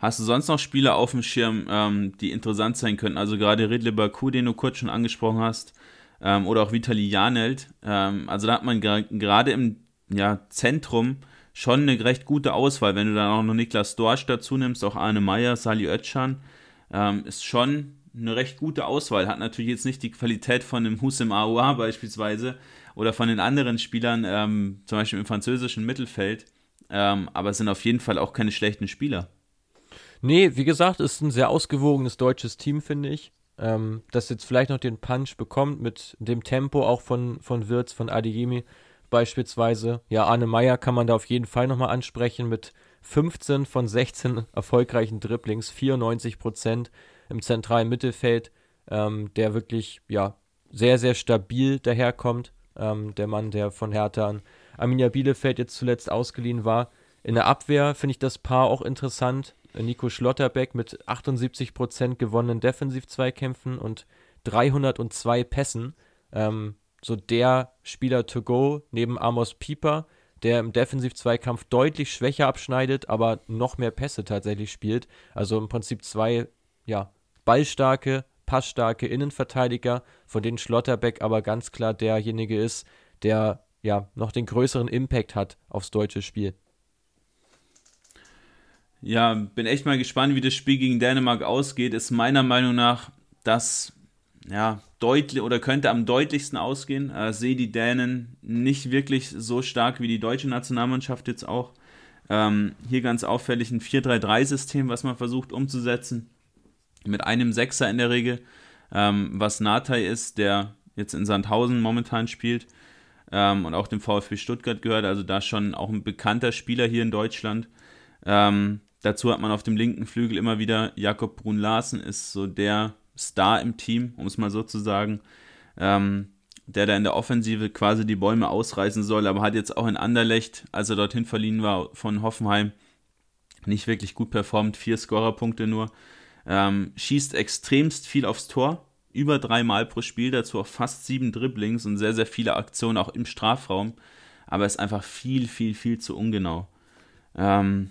Hast du sonst noch Spieler auf dem Schirm, ähm, die interessant sein könnten? Also gerade Ridley Baku, den du kurz schon angesprochen hast, ähm, oder auch Vitali Janelt. Ähm, also da hat man gerade im ja, Zentrum schon eine recht gute Auswahl. Wenn du dann auch noch Niklas Dorsch dazu nimmst, auch Arne Meyer, Sali Özcan, ähm, ist schon eine recht gute Auswahl. Hat natürlich jetzt nicht die Qualität von einem Hussein Aouar beispielsweise oder von den anderen Spielern, ähm, zum Beispiel im französischen Mittelfeld. Ähm, aber es sind auf jeden Fall auch keine schlechten Spieler. Nee, wie gesagt, ist ein sehr ausgewogenes deutsches Team, finde ich. Ähm, das jetzt vielleicht noch den Punch bekommt mit dem Tempo auch von, von Wirtz, von Adeyemi beispielsweise. Ja, Arne Meyer kann man da auf jeden Fall nochmal ansprechen mit 15 von 16 erfolgreichen Dribblings, 94 Prozent im zentralen Mittelfeld, ähm, der wirklich, ja, sehr, sehr stabil daherkommt. Ähm, der Mann, der von Hertha an Arminia Bielefeld jetzt zuletzt ausgeliehen war. In der Abwehr finde ich das Paar auch interessant. Nico Schlotterbeck mit 78% gewonnenen Defensiv-Zweikämpfen und 302 Pässen. Ähm, so der Spieler to go neben Amos Pieper, der im Defensiv-Zweikampf deutlich schwächer abschneidet, aber noch mehr Pässe tatsächlich spielt. Also im Prinzip zwei, ja, ballstarke, passstarke Innenverteidiger, von denen Schlotterbeck aber ganz klar derjenige ist, der ja noch den größeren Impact hat aufs deutsche Spiel. Ja, bin echt mal gespannt, wie das Spiel gegen Dänemark ausgeht. Ist meiner Meinung nach das ja, deutlich oder könnte am deutlichsten ausgehen. Äh, sehe die Dänen nicht wirklich so stark wie die deutsche Nationalmannschaft jetzt auch. Ähm, hier ganz auffällig ein 4-3-3-System, was man versucht umzusetzen. Mit einem Sechser in der Regel, ähm, was Natai ist, der jetzt in Sandhausen momentan spielt ähm, und auch dem VfB Stuttgart gehört. Also da schon auch ein bekannter Spieler hier in Deutschland. Ähm, Dazu hat man auf dem linken Flügel immer wieder Jakob Brun-Larsen, ist so der Star im Team, um es mal so zu sagen, ähm, der da in der Offensive quasi die Bäume ausreißen soll, aber hat jetzt auch in Anderlecht, als er dorthin verliehen war von Hoffenheim, nicht wirklich gut performt, vier Scorerpunkte nur. Ähm, schießt extremst viel aufs Tor, über dreimal pro Spiel, dazu auch fast sieben Dribblings und sehr, sehr viele Aktionen auch im Strafraum, aber ist einfach viel, viel, viel zu ungenau. Ähm,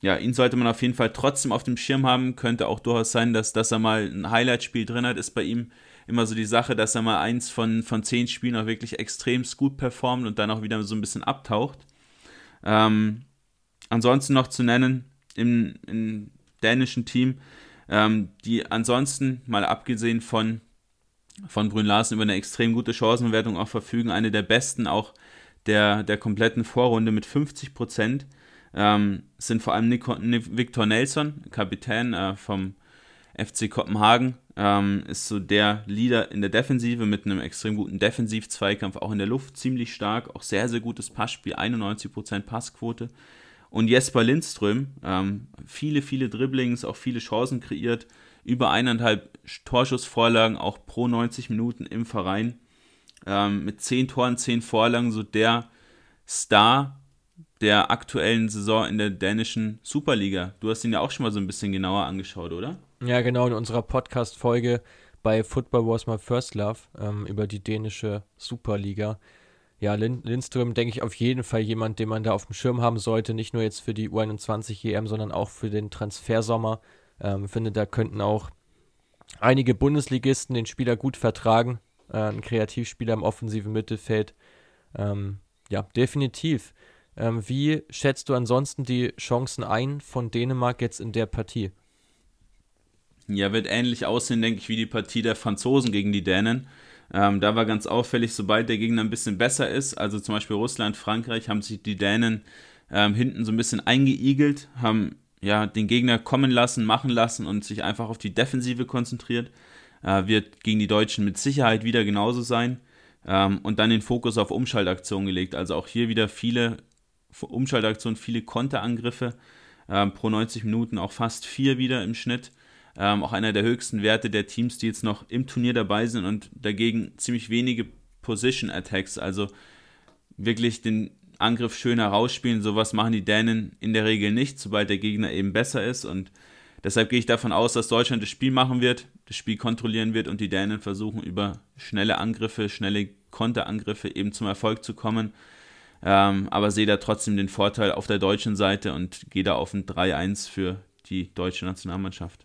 ja, ihn sollte man auf jeden Fall trotzdem auf dem Schirm haben. Könnte auch durchaus sein, dass, dass er mal ein Highlight-Spiel drin hat. Ist bei ihm immer so die Sache, dass er mal eins von, von zehn Spielen auch wirklich extrem gut performt und dann auch wieder so ein bisschen abtaucht. Ähm, ansonsten noch zu nennen im, im dänischen Team, ähm, die ansonsten, mal abgesehen von, von Brünn Larsen, über eine extrem gute Chancenwertung auch verfügen, eine der besten auch der, der kompletten Vorrunde mit 50 Prozent ähm, sind vor allem Nico, Victor Nelson, Kapitän äh, vom FC Kopenhagen, ähm, ist so der Leader in der Defensive mit einem extrem guten Defensiv-Zweikampf, auch in der Luft ziemlich stark, auch sehr, sehr gutes Passspiel, 91% Passquote. Und Jesper Lindström, ähm, viele, viele Dribblings, auch viele Chancen kreiert, über eineinhalb Torschussvorlagen, auch pro 90 Minuten im Verein. Ähm, mit 10 Toren, 10 Vorlagen, so der Star der aktuellen Saison in der dänischen Superliga. Du hast ihn ja auch schon mal so ein bisschen genauer angeschaut, oder? Ja, genau, in unserer Podcast-Folge bei Football Was My First Love ähm, über die dänische Superliga. Ja, Lind Lindström, denke ich, auf jeden Fall jemand, den man da auf dem Schirm haben sollte. Nicht nur jetzt für die U21 EM, sondern auch für den Transfersommer. Ähm, finde, da könnten auch einige Bundesligisten den Spieler gut vertragen. Äh, ein Kreativspieler im offensiven Mittelfeld. Ähm, ja, definitiv. Ähm, wie schätzt du ansonsten die Chancen ein von Dänemark jetzt in der Partie? Ja, wird ähnlich aussehen, denke ich, wie die Partie der Franzosen gegen die Dänen. Ähm, da war ganz auffällig, sobald der Gegner ein bisschen besser ist, also zum Beispiel Russland, Frankreich, haben sich die Dänen ähm, hinten so ein bisschen eingeigelt, haben ja den Gegner kommen lassen, machen lassen und sich einfach auf die Defensive konzentriert. Äh, wird gegen die Deutschen mit Sicherheit wieder genauso sein. Ähm, und dann den Fokus auf Umschaltaktionen gelegt. Also auch hier wieder viele Umschaltaktionen, viele Konterangriffe ähm, pro 90 Minuten, auch fast vier wieder im Schnitt. Ähm, auch einer der höchsten Werte der Teams, die jetzt noch im Turnier dabei sind und dagegen ziemlich wenige Position Attacks, also wirklich den Angriff schön herausspielen. Sowas machen die Dänen in der Regel nicht, sobald der Gegner eben besser ist. Und deshalb gehe ich davon aus, dass Deutschland das Spiel machen wird, das Spiel kontrollieren wird und die Dänen versuchen, über schnelle Angriffe, schnelle Konterangriffe eben zum Erfolg zu kommen. Ähm, aber sehe da trotzdem den Vorteil auf der deutschen Seite und gehe da auf ein 3-1 für die deutsche Nationalmannschaft.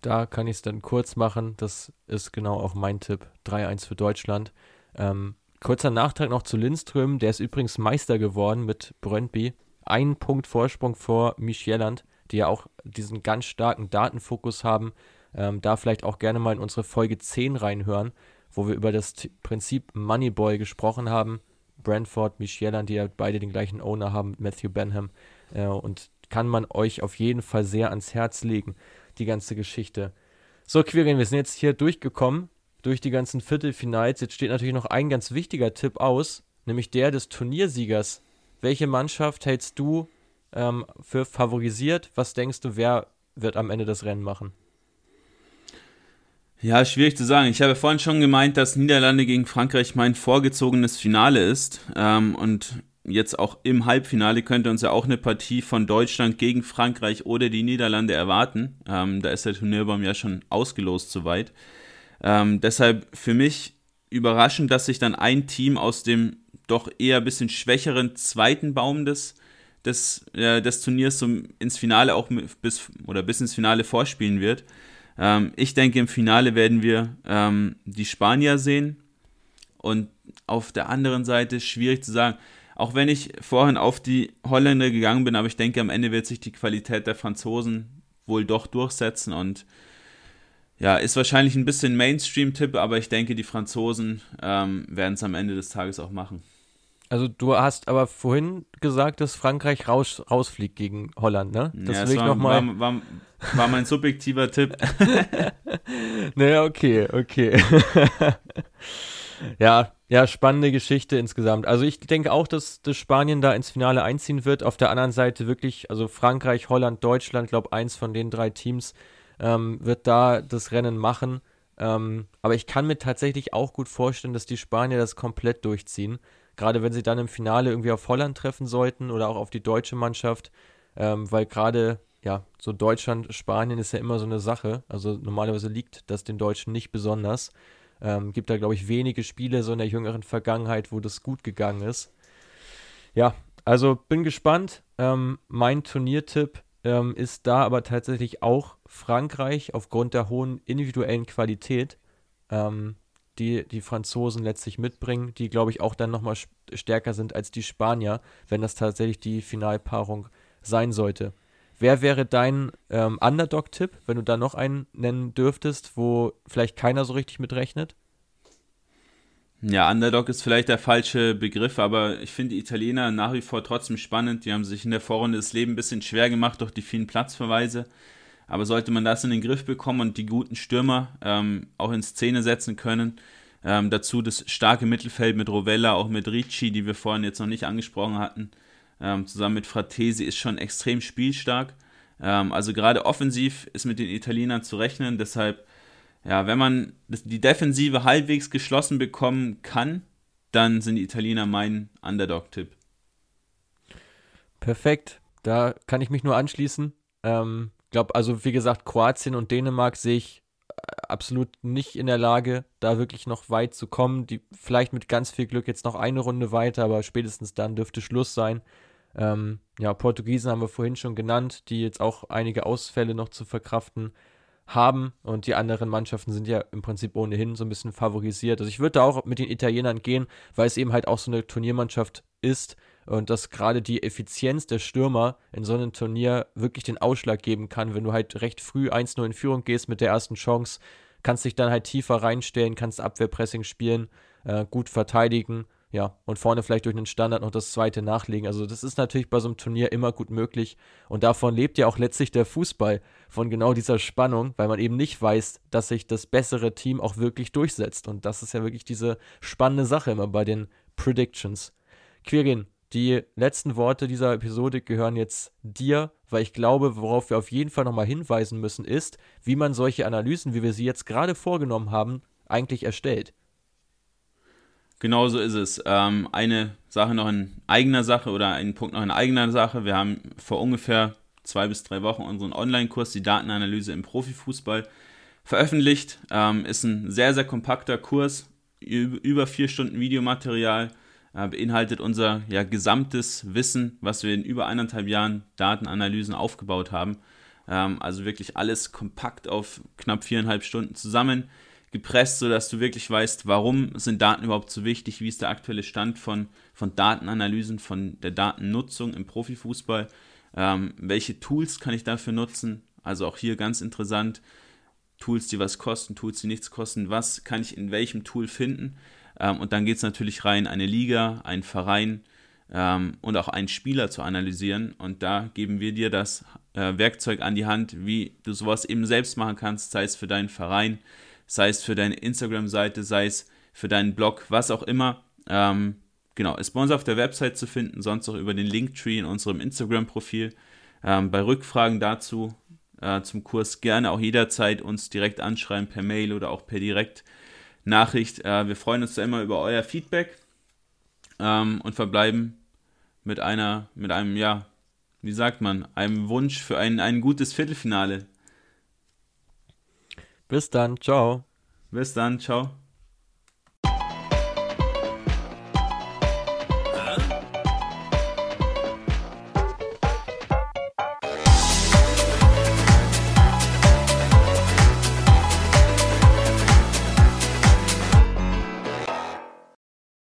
Da kann ich es dann kurz machen. Das ist genau auch mein Tipp. 3-1 für Deutschland. Ähm, kurzer Nachtrag noch zu Lindström. Der ist übrigens Meister geworden mit Brøndby. Ein Punkt Vorsprung vor Micheland, die ja auch diesen ganz starken Datenfokus haben. Ähm, da vielleicht auch gerne mal in unsere Folge 10 reinhören, wo wir über das T Prinzip Moneyboy gesprochen haben. Brentford, Michielan, die ja beide den gleichen Owner haben, Matthew Benham. Äh, und kann man euch auf jeden Fall sehr ans Herz legen, die ganze Geschichte. So, Quirin, wir sind jetzt hier durchgekommen durch die ganzen Viertelfinals. Jetzt steht natürlich noch ein ganz wichtiger Tipp aus, nämlich der des Turniersiegers. Welche Mannschaft hältst du ähm, für favorisiert? Was denkst du, wer wird am Ende das Rennen machen? Ja, schwierig zu sagen. Ich habe vorhin schon gemeint, dass Niederlande gegen Frankreich mein vorgezogenes Finale ist. Ähm, und jetzt auch im Halbfinale könnte uns ja auch eine Partie von Deutschland gegen Frankreich oder die Niederlande erwarten. Ähm, da ist der Turnierbaum ja schon ausgelost soweit. Ähm, deshalb für mich überraschend, dass sich dann ein Team aus dem doch eher ein bisschen schwächeren zweiten Baum des, des, äh, des Turniers so ins Finale auch bis oder bis ins Finale vorspielen wird. Ähm, ich denke, im Finale werden wir ähm, die Spanier sehen. Und auf der anderen Seite schwierig zu sagen. Auch wenn ich vorhin auf die Holländer gegangen bin, aber ich denke, am Ende wird sich die Qualität der Franzosen wohl doch durchsetzen und ja, ist wahrscheinlich ein bisschen Mainstream-Tipp, aber ich denke, die Franzosen ähm, werden es am Ende des Tages auch machen. Also du hast aber vorhin gesagt, dass Frankreich raus, rausfliegt gegen Holland, ne? Das ja, will ich war, noch War, war, war mein subjektiver Tipp. naja, okay, okay. ja, ja, spannende Geschichte insgesamt. Also ich denke auch, dass, dass Spanien da ins Finale einziehen wird. Auf der anderen Seite wirklich, also Frankreich, Holland, Deutschland, glaube eins von den drei Teams ähm, wird da das Rennen machen. Ähm, aber ich kann mir tatsächlich auch gut vorstellen, dass die Spanier das komplett durchziehen. Gerade wenn sie dann im Finale irgendwie auf Holland treffen sollten oder auch auf die deutsche Mannschaft, ähm, weil gerade ja, so Deutschland, Spanien ist ja immer so eine Sache. Also normalerweise liegt das den Deutschen nicht besonders. Ähm, gibt da, glaube ich, wenige Spiele so in der jüngeren Vergangenheit, wo das gut gegangen ist. Ja, also bin gespannt. Ähm, mein Turniertipp ähm, ist da aber tatsächlich auch Frankreich aufgrund der hohen individuellen Qualität. Ähm, die die Franzosen letztlich mitbringen, die, glaube ich, auch dann nochmal stärker sind als die Spanier, wenn das tatsächlich die Finalpaarung sein sollte. Wer wäre dein ähm, Underdog-Tipp, wenn du da noch einen nennen dürftest, wo vielleicht keiner so richtig mitrechnet? Ja, Underdog ist vielleicht der falsche Begriff, aber ich finde die Italiener nach wie vor trotzdem spannend. Die haben sich in der Vorrunde das Leben ein bisschen schwer gemacht durch die vielen Platzverweise. Aber sollte man das in den Griff bekommen und die guten Stürmer ähm, auch in Szene setzen können, ähm, dazu das starke Mittelfeld mit Rovella, auch mit Ricci, die wir vorhin jetzt noch nicht angesprochen hatten, ähm, zusammen mit Fratesi ist schon extrem spielstark. Ähm, also gerade offensiv ist mit den Italienern zu rechnen. Deshalb, ja, wenn man die Defensive halbwegs geschlossen bekommen kann, dann sind die Italiener mein Underdog-Tipp. Perfekt. Da kann ich mich nur anschließen. Ähm, glaube, also wie gesagt, Kroatien und Dänemark sehe ich äh, absolut nicht in der Lage, da wirklich noch weit zu kommen. Die vielleicht mit ganz viel Glück jetzt noch eine Runde weiter, aber spätestens dann dürfte Schluss sein. Ähm, ja, Portugiesen haben wir vorhin schon genannt, die jetzt auch einige Ausfälle noch zu verkraften haben und die anderen Mannschaften sind ja im Prinzip ohnehin so ein bisschen favorisiert. Also ich würde da auch mit den Italienern gehen, weil es eben halt auch so eine Turniermannschaft ist, und dass gerade die Effizienz der Stürmer in so einem Turnier wirklich den Ausschlag geben kann, wenn du halt recht früh 1-0 in Führung gehst mit der ersten Chance, kannst dich dann halt tiefer reinstellen, kannst Abwehrpressing spielen, äh, gut verteidigen, ja, und vorne vielleicht durch einen Standard noch das zweite nachlegen. Also das ist natürlich bei so einem Turnier immer gut möglich und davon lebt ja auch letztlich der Fußball, von genau dieser Spannung, weil man eben nicht weiß, dass sich das bessere Team auch wirklich durchsetzt und das ist ja wirklich diese spannende Sache immer bei den Predictions. Quirin, die letzten Worte dieser Episode gehören jetzt dir, weil ich glaube, worauf wir auf jeden Fall nochmal hinweisen müssen, ist, wie man solche Analysen, wie wir sie jetzt gerade vorgenommen haben, eigentlich erstellt. Genau so ist es. Ähm, eine Sache noch in eigener Sache oder ein Punkt noch in eigener Sache. Wir haben vor ungefähr zwei bis drei Wochen unseren Online-Kurs, die Datenanalyse im Profifußball, veröffentlicht. Ähm, ist ein sehr, sehr kompakter Kurs, über vier Stunden Videomaterial beinhaltet unser ja, gesamtes Wissen, was wir in über eineinhalb Jahren Datenanalysen aufgebaut haben. Ähm, also wirklich alles kompakt auf knapp viereinhalb Stunden zusammengepresst, sodass du wirklich weißt, warum sind Daten überhaupt so wichtig, wie ist der aktuelle Stand von, von Datenanalysen, von der Datennutzung im Profifußball, ähm, welche Tools kann ich dafür nutzen. Also auch hier ganz interessant, Tools, die was kosten, Tools, die nichts kosten, was kann ich in welchem Tool finden. Ähm, und dann geht es natürlich rein, eine Liga, einen Verein ähm, und auch einen Spieler zu analysieren. Und da geben wir dir das äh, Werkzeug an die Hand, wie du sowas eben selbst machen kannst, sei es für deinen Verein, sei es für deine Instagram-Seite, sei es für deinen Blog, was auch immer. Ähm, genau, ist bei uns auf der Website zu finden, sonst auch über den Linktree in unserem Instagram-Profil. Ähm, bei Rückfragen dazu äh, zum Kurs gerne auch jederzeit uns direkt anschreiben per Mail oder auch per Direktnachricht. Äh, wir freuen uns da immer über euer Feedback ähm, und verbleiben mit einer, mit einem, ja, wie sagt man, einem Wunsch für ein, ein gutes Viertelfinale. Bis dann, ciao. Bis dann, ciao.